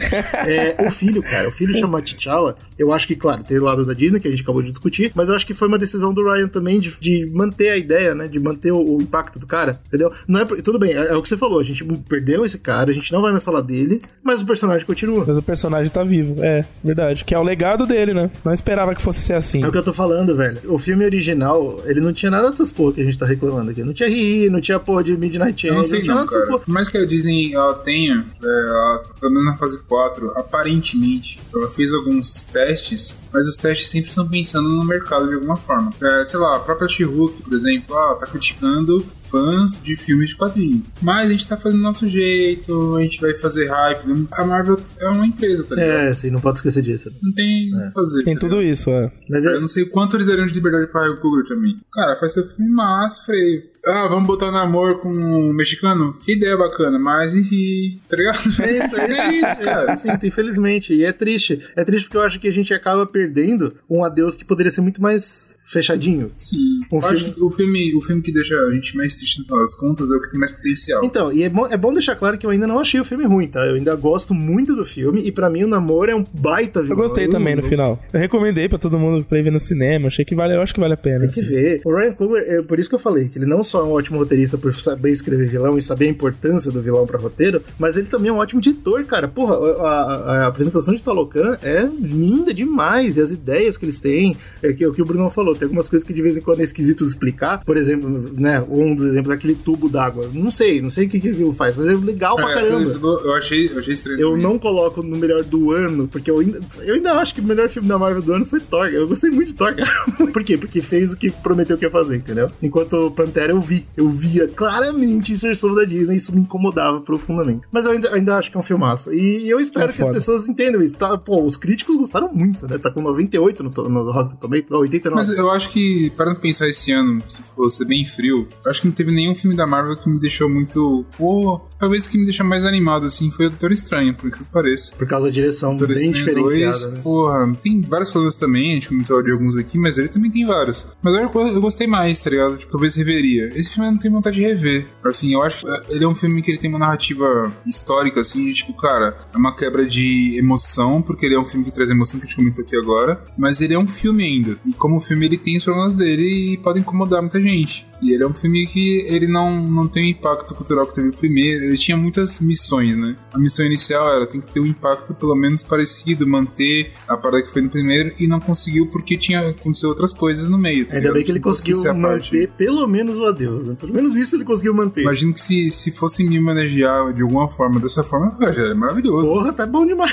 É, o filho, cara, o filho chama T'Challa. Eu acho que, claro, tem o lado da Disney, que a gente acabou de discutir, mas eu acho que foi uma decisão do Ryan também de, de manter a ideia, né? De manter o, o impacto do cara, entendeu? Não é, tudo bem, é, é o que você falou, a gente perdeu esse cara, a gente não vai mais falar dele, mas o personagem continua. Mas o personagem tá vivo, é, verdade. Que é o legado dele, né? Não esperava que fosse ser assim. É o que eu tô falando, velho. O filme original, ele não tinha nada dessas porra que a gente tá reclamando aqui. Não tinha Ri, não tinha porra de Midnight Channel, não sei tinha não, nada dessas cara. porra. Por mais que a Disney ela tenha, é, ela, pelo menos na fase 4, aparentemente, ela fez alguns testes, mas os testes sempre estão pensando no mercado de alguma forma. É, sei lá, a própria She-Hulk, por exemplo, ah, tá criticando fãs de filmes de quadrinho. Mas a gente tá fazendo do nosso jeito, a gente vai fazer hype. A Marvel é uma empresa, tá ligado? É, sim, não pode esquecer disso. Não tem o que fazer. Tem tá tudo ligado? isso, é. Mas Eu eu, não sei quanto eles dariam de liberdade pra Ryan Coogler também. Cara, faz seu filme massa, freio. Ah, vamos botar namoro com um mexicano? Que ideia bacana, mas e tá ligado? É isso, é [laughs] isso, é isso, é isso que eu sinto, infelizmente. E é triste. É triste porque eu acho que a gente acaba perdendo um adeus que poderia ser muito mais fechadinho. Sim. Um eu acho filme- que o filme, o filme que deixa a gente mais triste no final das contas é o que tem mais potencial. Então, e é bom, é bom deixar claro que eu ainda não achei o filme ruim, tá? Eu ainda gosto muito do filme e pra mim o namoro é um baita Eu vilão. gostei também no não- final. Eu recomendei pra todo mundo pra ir ver no cinema. Achei que vale, eu acho que vale a pena. Tem que assim. ver. O Ryan Coogler, é por isso que eu falei que ele não só é um ótimo roteirista por saber escrever vilão e saber a importância do vilão pra roteiro, mas ele também é um ótimo diretor, cara. Porra, a, a- a apresentação de Talocan é linda demais. E as ideias que eles têm, é que, o que o Bruno falou, tem algumas coisas que de vez em quando é esquisito de explicar. Por exemplo, né, um dos exemplos é aquele tubo d'água. Não sei, não sei o que, que aquilo faz, mas é legal pra É, caramba. eu achei, eu achei estranho. Eu também. não coloco no melhor do ano, porque eu ainda, eu ainda acho que o melhor filme da Marvel do ano foi Thor. Eu gostei muito de Thor, cara. [laughs] Por quê? Porque fez o que prometeu que ia fazer, entendeu? Enquanto Pantera eu vi. Eu via claramente inserção da Disney e isso me incomodava profundamente. Mas eu ainda, ainda acho que é um filmaço. E eu espero É que as pessoas entendam isso. Tá? Pô, os críticos gostaram muito, né? Tá com 98 no, no Rock Tomato, não, 89. Mas eu acho que, para não pensar esse ano, se fosse bem frio, eu acho que não teve nenhum filme da Marvel que me deixou muito. Pô, talvez o que me deixou mais animado, assim, foi o Doutor Estranho, por que pareça. Por causa da direção Doutor bem Estranho diferenciada. 2, né? porra, tem vários problemas também, a gente comentou de alguns aqui, mas ele também tem vários. Mas eu, eu gostei mais, tá ligado? Tipo, talvez reveria. Esse filme eu não tenho vontade de rever. Assim, eu acho que ele é um filme que ele tem uma narrativa histórica, assim, de tipo, cara, é uma quebra de emoção, porque ele é um filme que traz emoção que a gente comentou aqui agora, mas ele é um filme ainda. E como filme, ele tem os problemas dele e pode incomodar muita gente. E ele é um filme que ele não, não tem o impacto cultural que teve o primeiro. Ele tinha muitas missões, né? A missão inicial era tem que ter um impacto pelo menos parecido, manter a parada que foi no primeiro e não conseguiu porque tinha acontecido outras coisas no meio. tá Ainda ligado? bem que ele conseguiu a parte. manter pelo menos o adeus. Né? Pelo menos isso ele conseguiu manter. Imagino que se, se fosse me homenagear de alguma forma, dessa forma, já é maravilhoso. Porra, tá bom demais.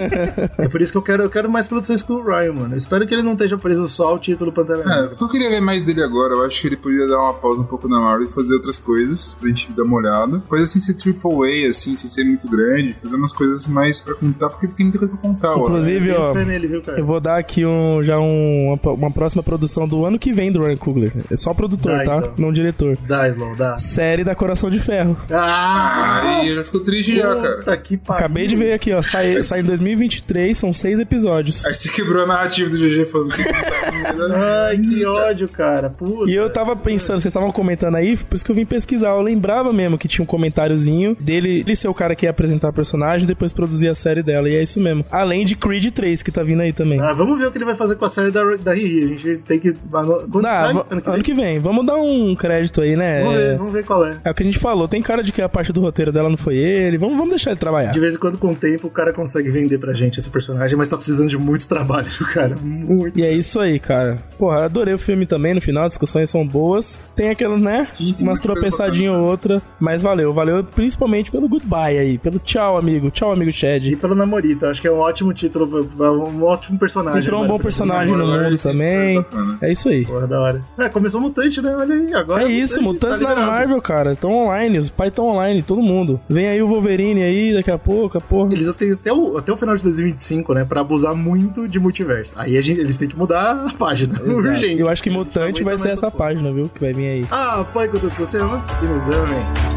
[laughs] é por isso que eu quero, eu quero mais produções com o Ryan, mano. Eu espero que ele não esteja preso só ao título Pantera É, eu queria ver mais dele agora. Eu acho que ele podia dar uma pausa um pouco na Marvel e fazer outras coisas pra gente dar uma olhada. Coisa assim, ser triple A, assim, sem ser muito grande. Fazer umas coisas mais pra contar, porque ele tem muita coisa pra contar. ó. Inclusive, ó, nele, viu, cara? eu vou dar aqui um, já um- uma, uma próxima produção do ano que vem do Ryan Coogler. É só produtor, Dá, tá? então. Não diretor. Dá, Slow, dá. Série da Coração de Ferro. Ah! Aí já ficou triste já, cara. Puta que pariu. Acabei de ver aqui, ó. Sai, sai em 2023, são seis episódios. Aí você quebrou a narrativa do GG falando que não tá Ai, que ódio, cara. Puta. E eu tava pensando, vocês estavam comentando aí, por isso que eu vim pesquisar. Eu lembrava mesmo que tinha um comentáriozinho dele, ele ser o cara que ia apresentar a personagem e depois produzir a série dela. E é isso mesmo. Além de Creed 3, que tá vindo aí também. Ah, vamos ver o que ele vai fazer com a série da, da Riri. A gente tem que. Quando Dá, sai? Ano que ano vem? que vem. Vamos dar um crédito aí, né? Vamos ver, vamos ver qual é. É o que a gente falou. Tem cara de que a parte do roteiro dela não foi ele. Vamos, vamos deixar ele trabalhar. De vez em quando, com o tempo, o cara consegue vender pra gente esse personagem, mas tá precisando de muitos trabalhos, [laughs] cara. Muito. E é isso aí, cara. Porra, adorei o filme também no final, as discussões são boas. Tem aquelas, né? Sim, tem Umas tropeçadinhas ou outra. Mas valeu, valeu principalmente pelo goodbye aí. Pelo tchau, amigo. Tchau, amigo E Chad. pelo Namorito, acho que é um ótimo título, um ótimo personagem. Entrou um agora bom personagem no mundo também. bacana. É isso aí. Porra, da hora. É, começou Mutante, né? Olha aí, agora. É isso, Mutantes tá na. Marvel, cara. Estão online, os pais estão online, todo mundo. Vem aí o Wolverine aí, daqui a pouco, a porra. Eles têm até o, até o final de 2025, né? Pra abusar muito de multiverso. Aí a gente, eles têm que mudar a página. [laughs] Exato. Urgente. Eu acho que Mutante vai ser essa porra. página, viu? Que vai vir aí. Ah, pai, quanto você ama? E nos amem.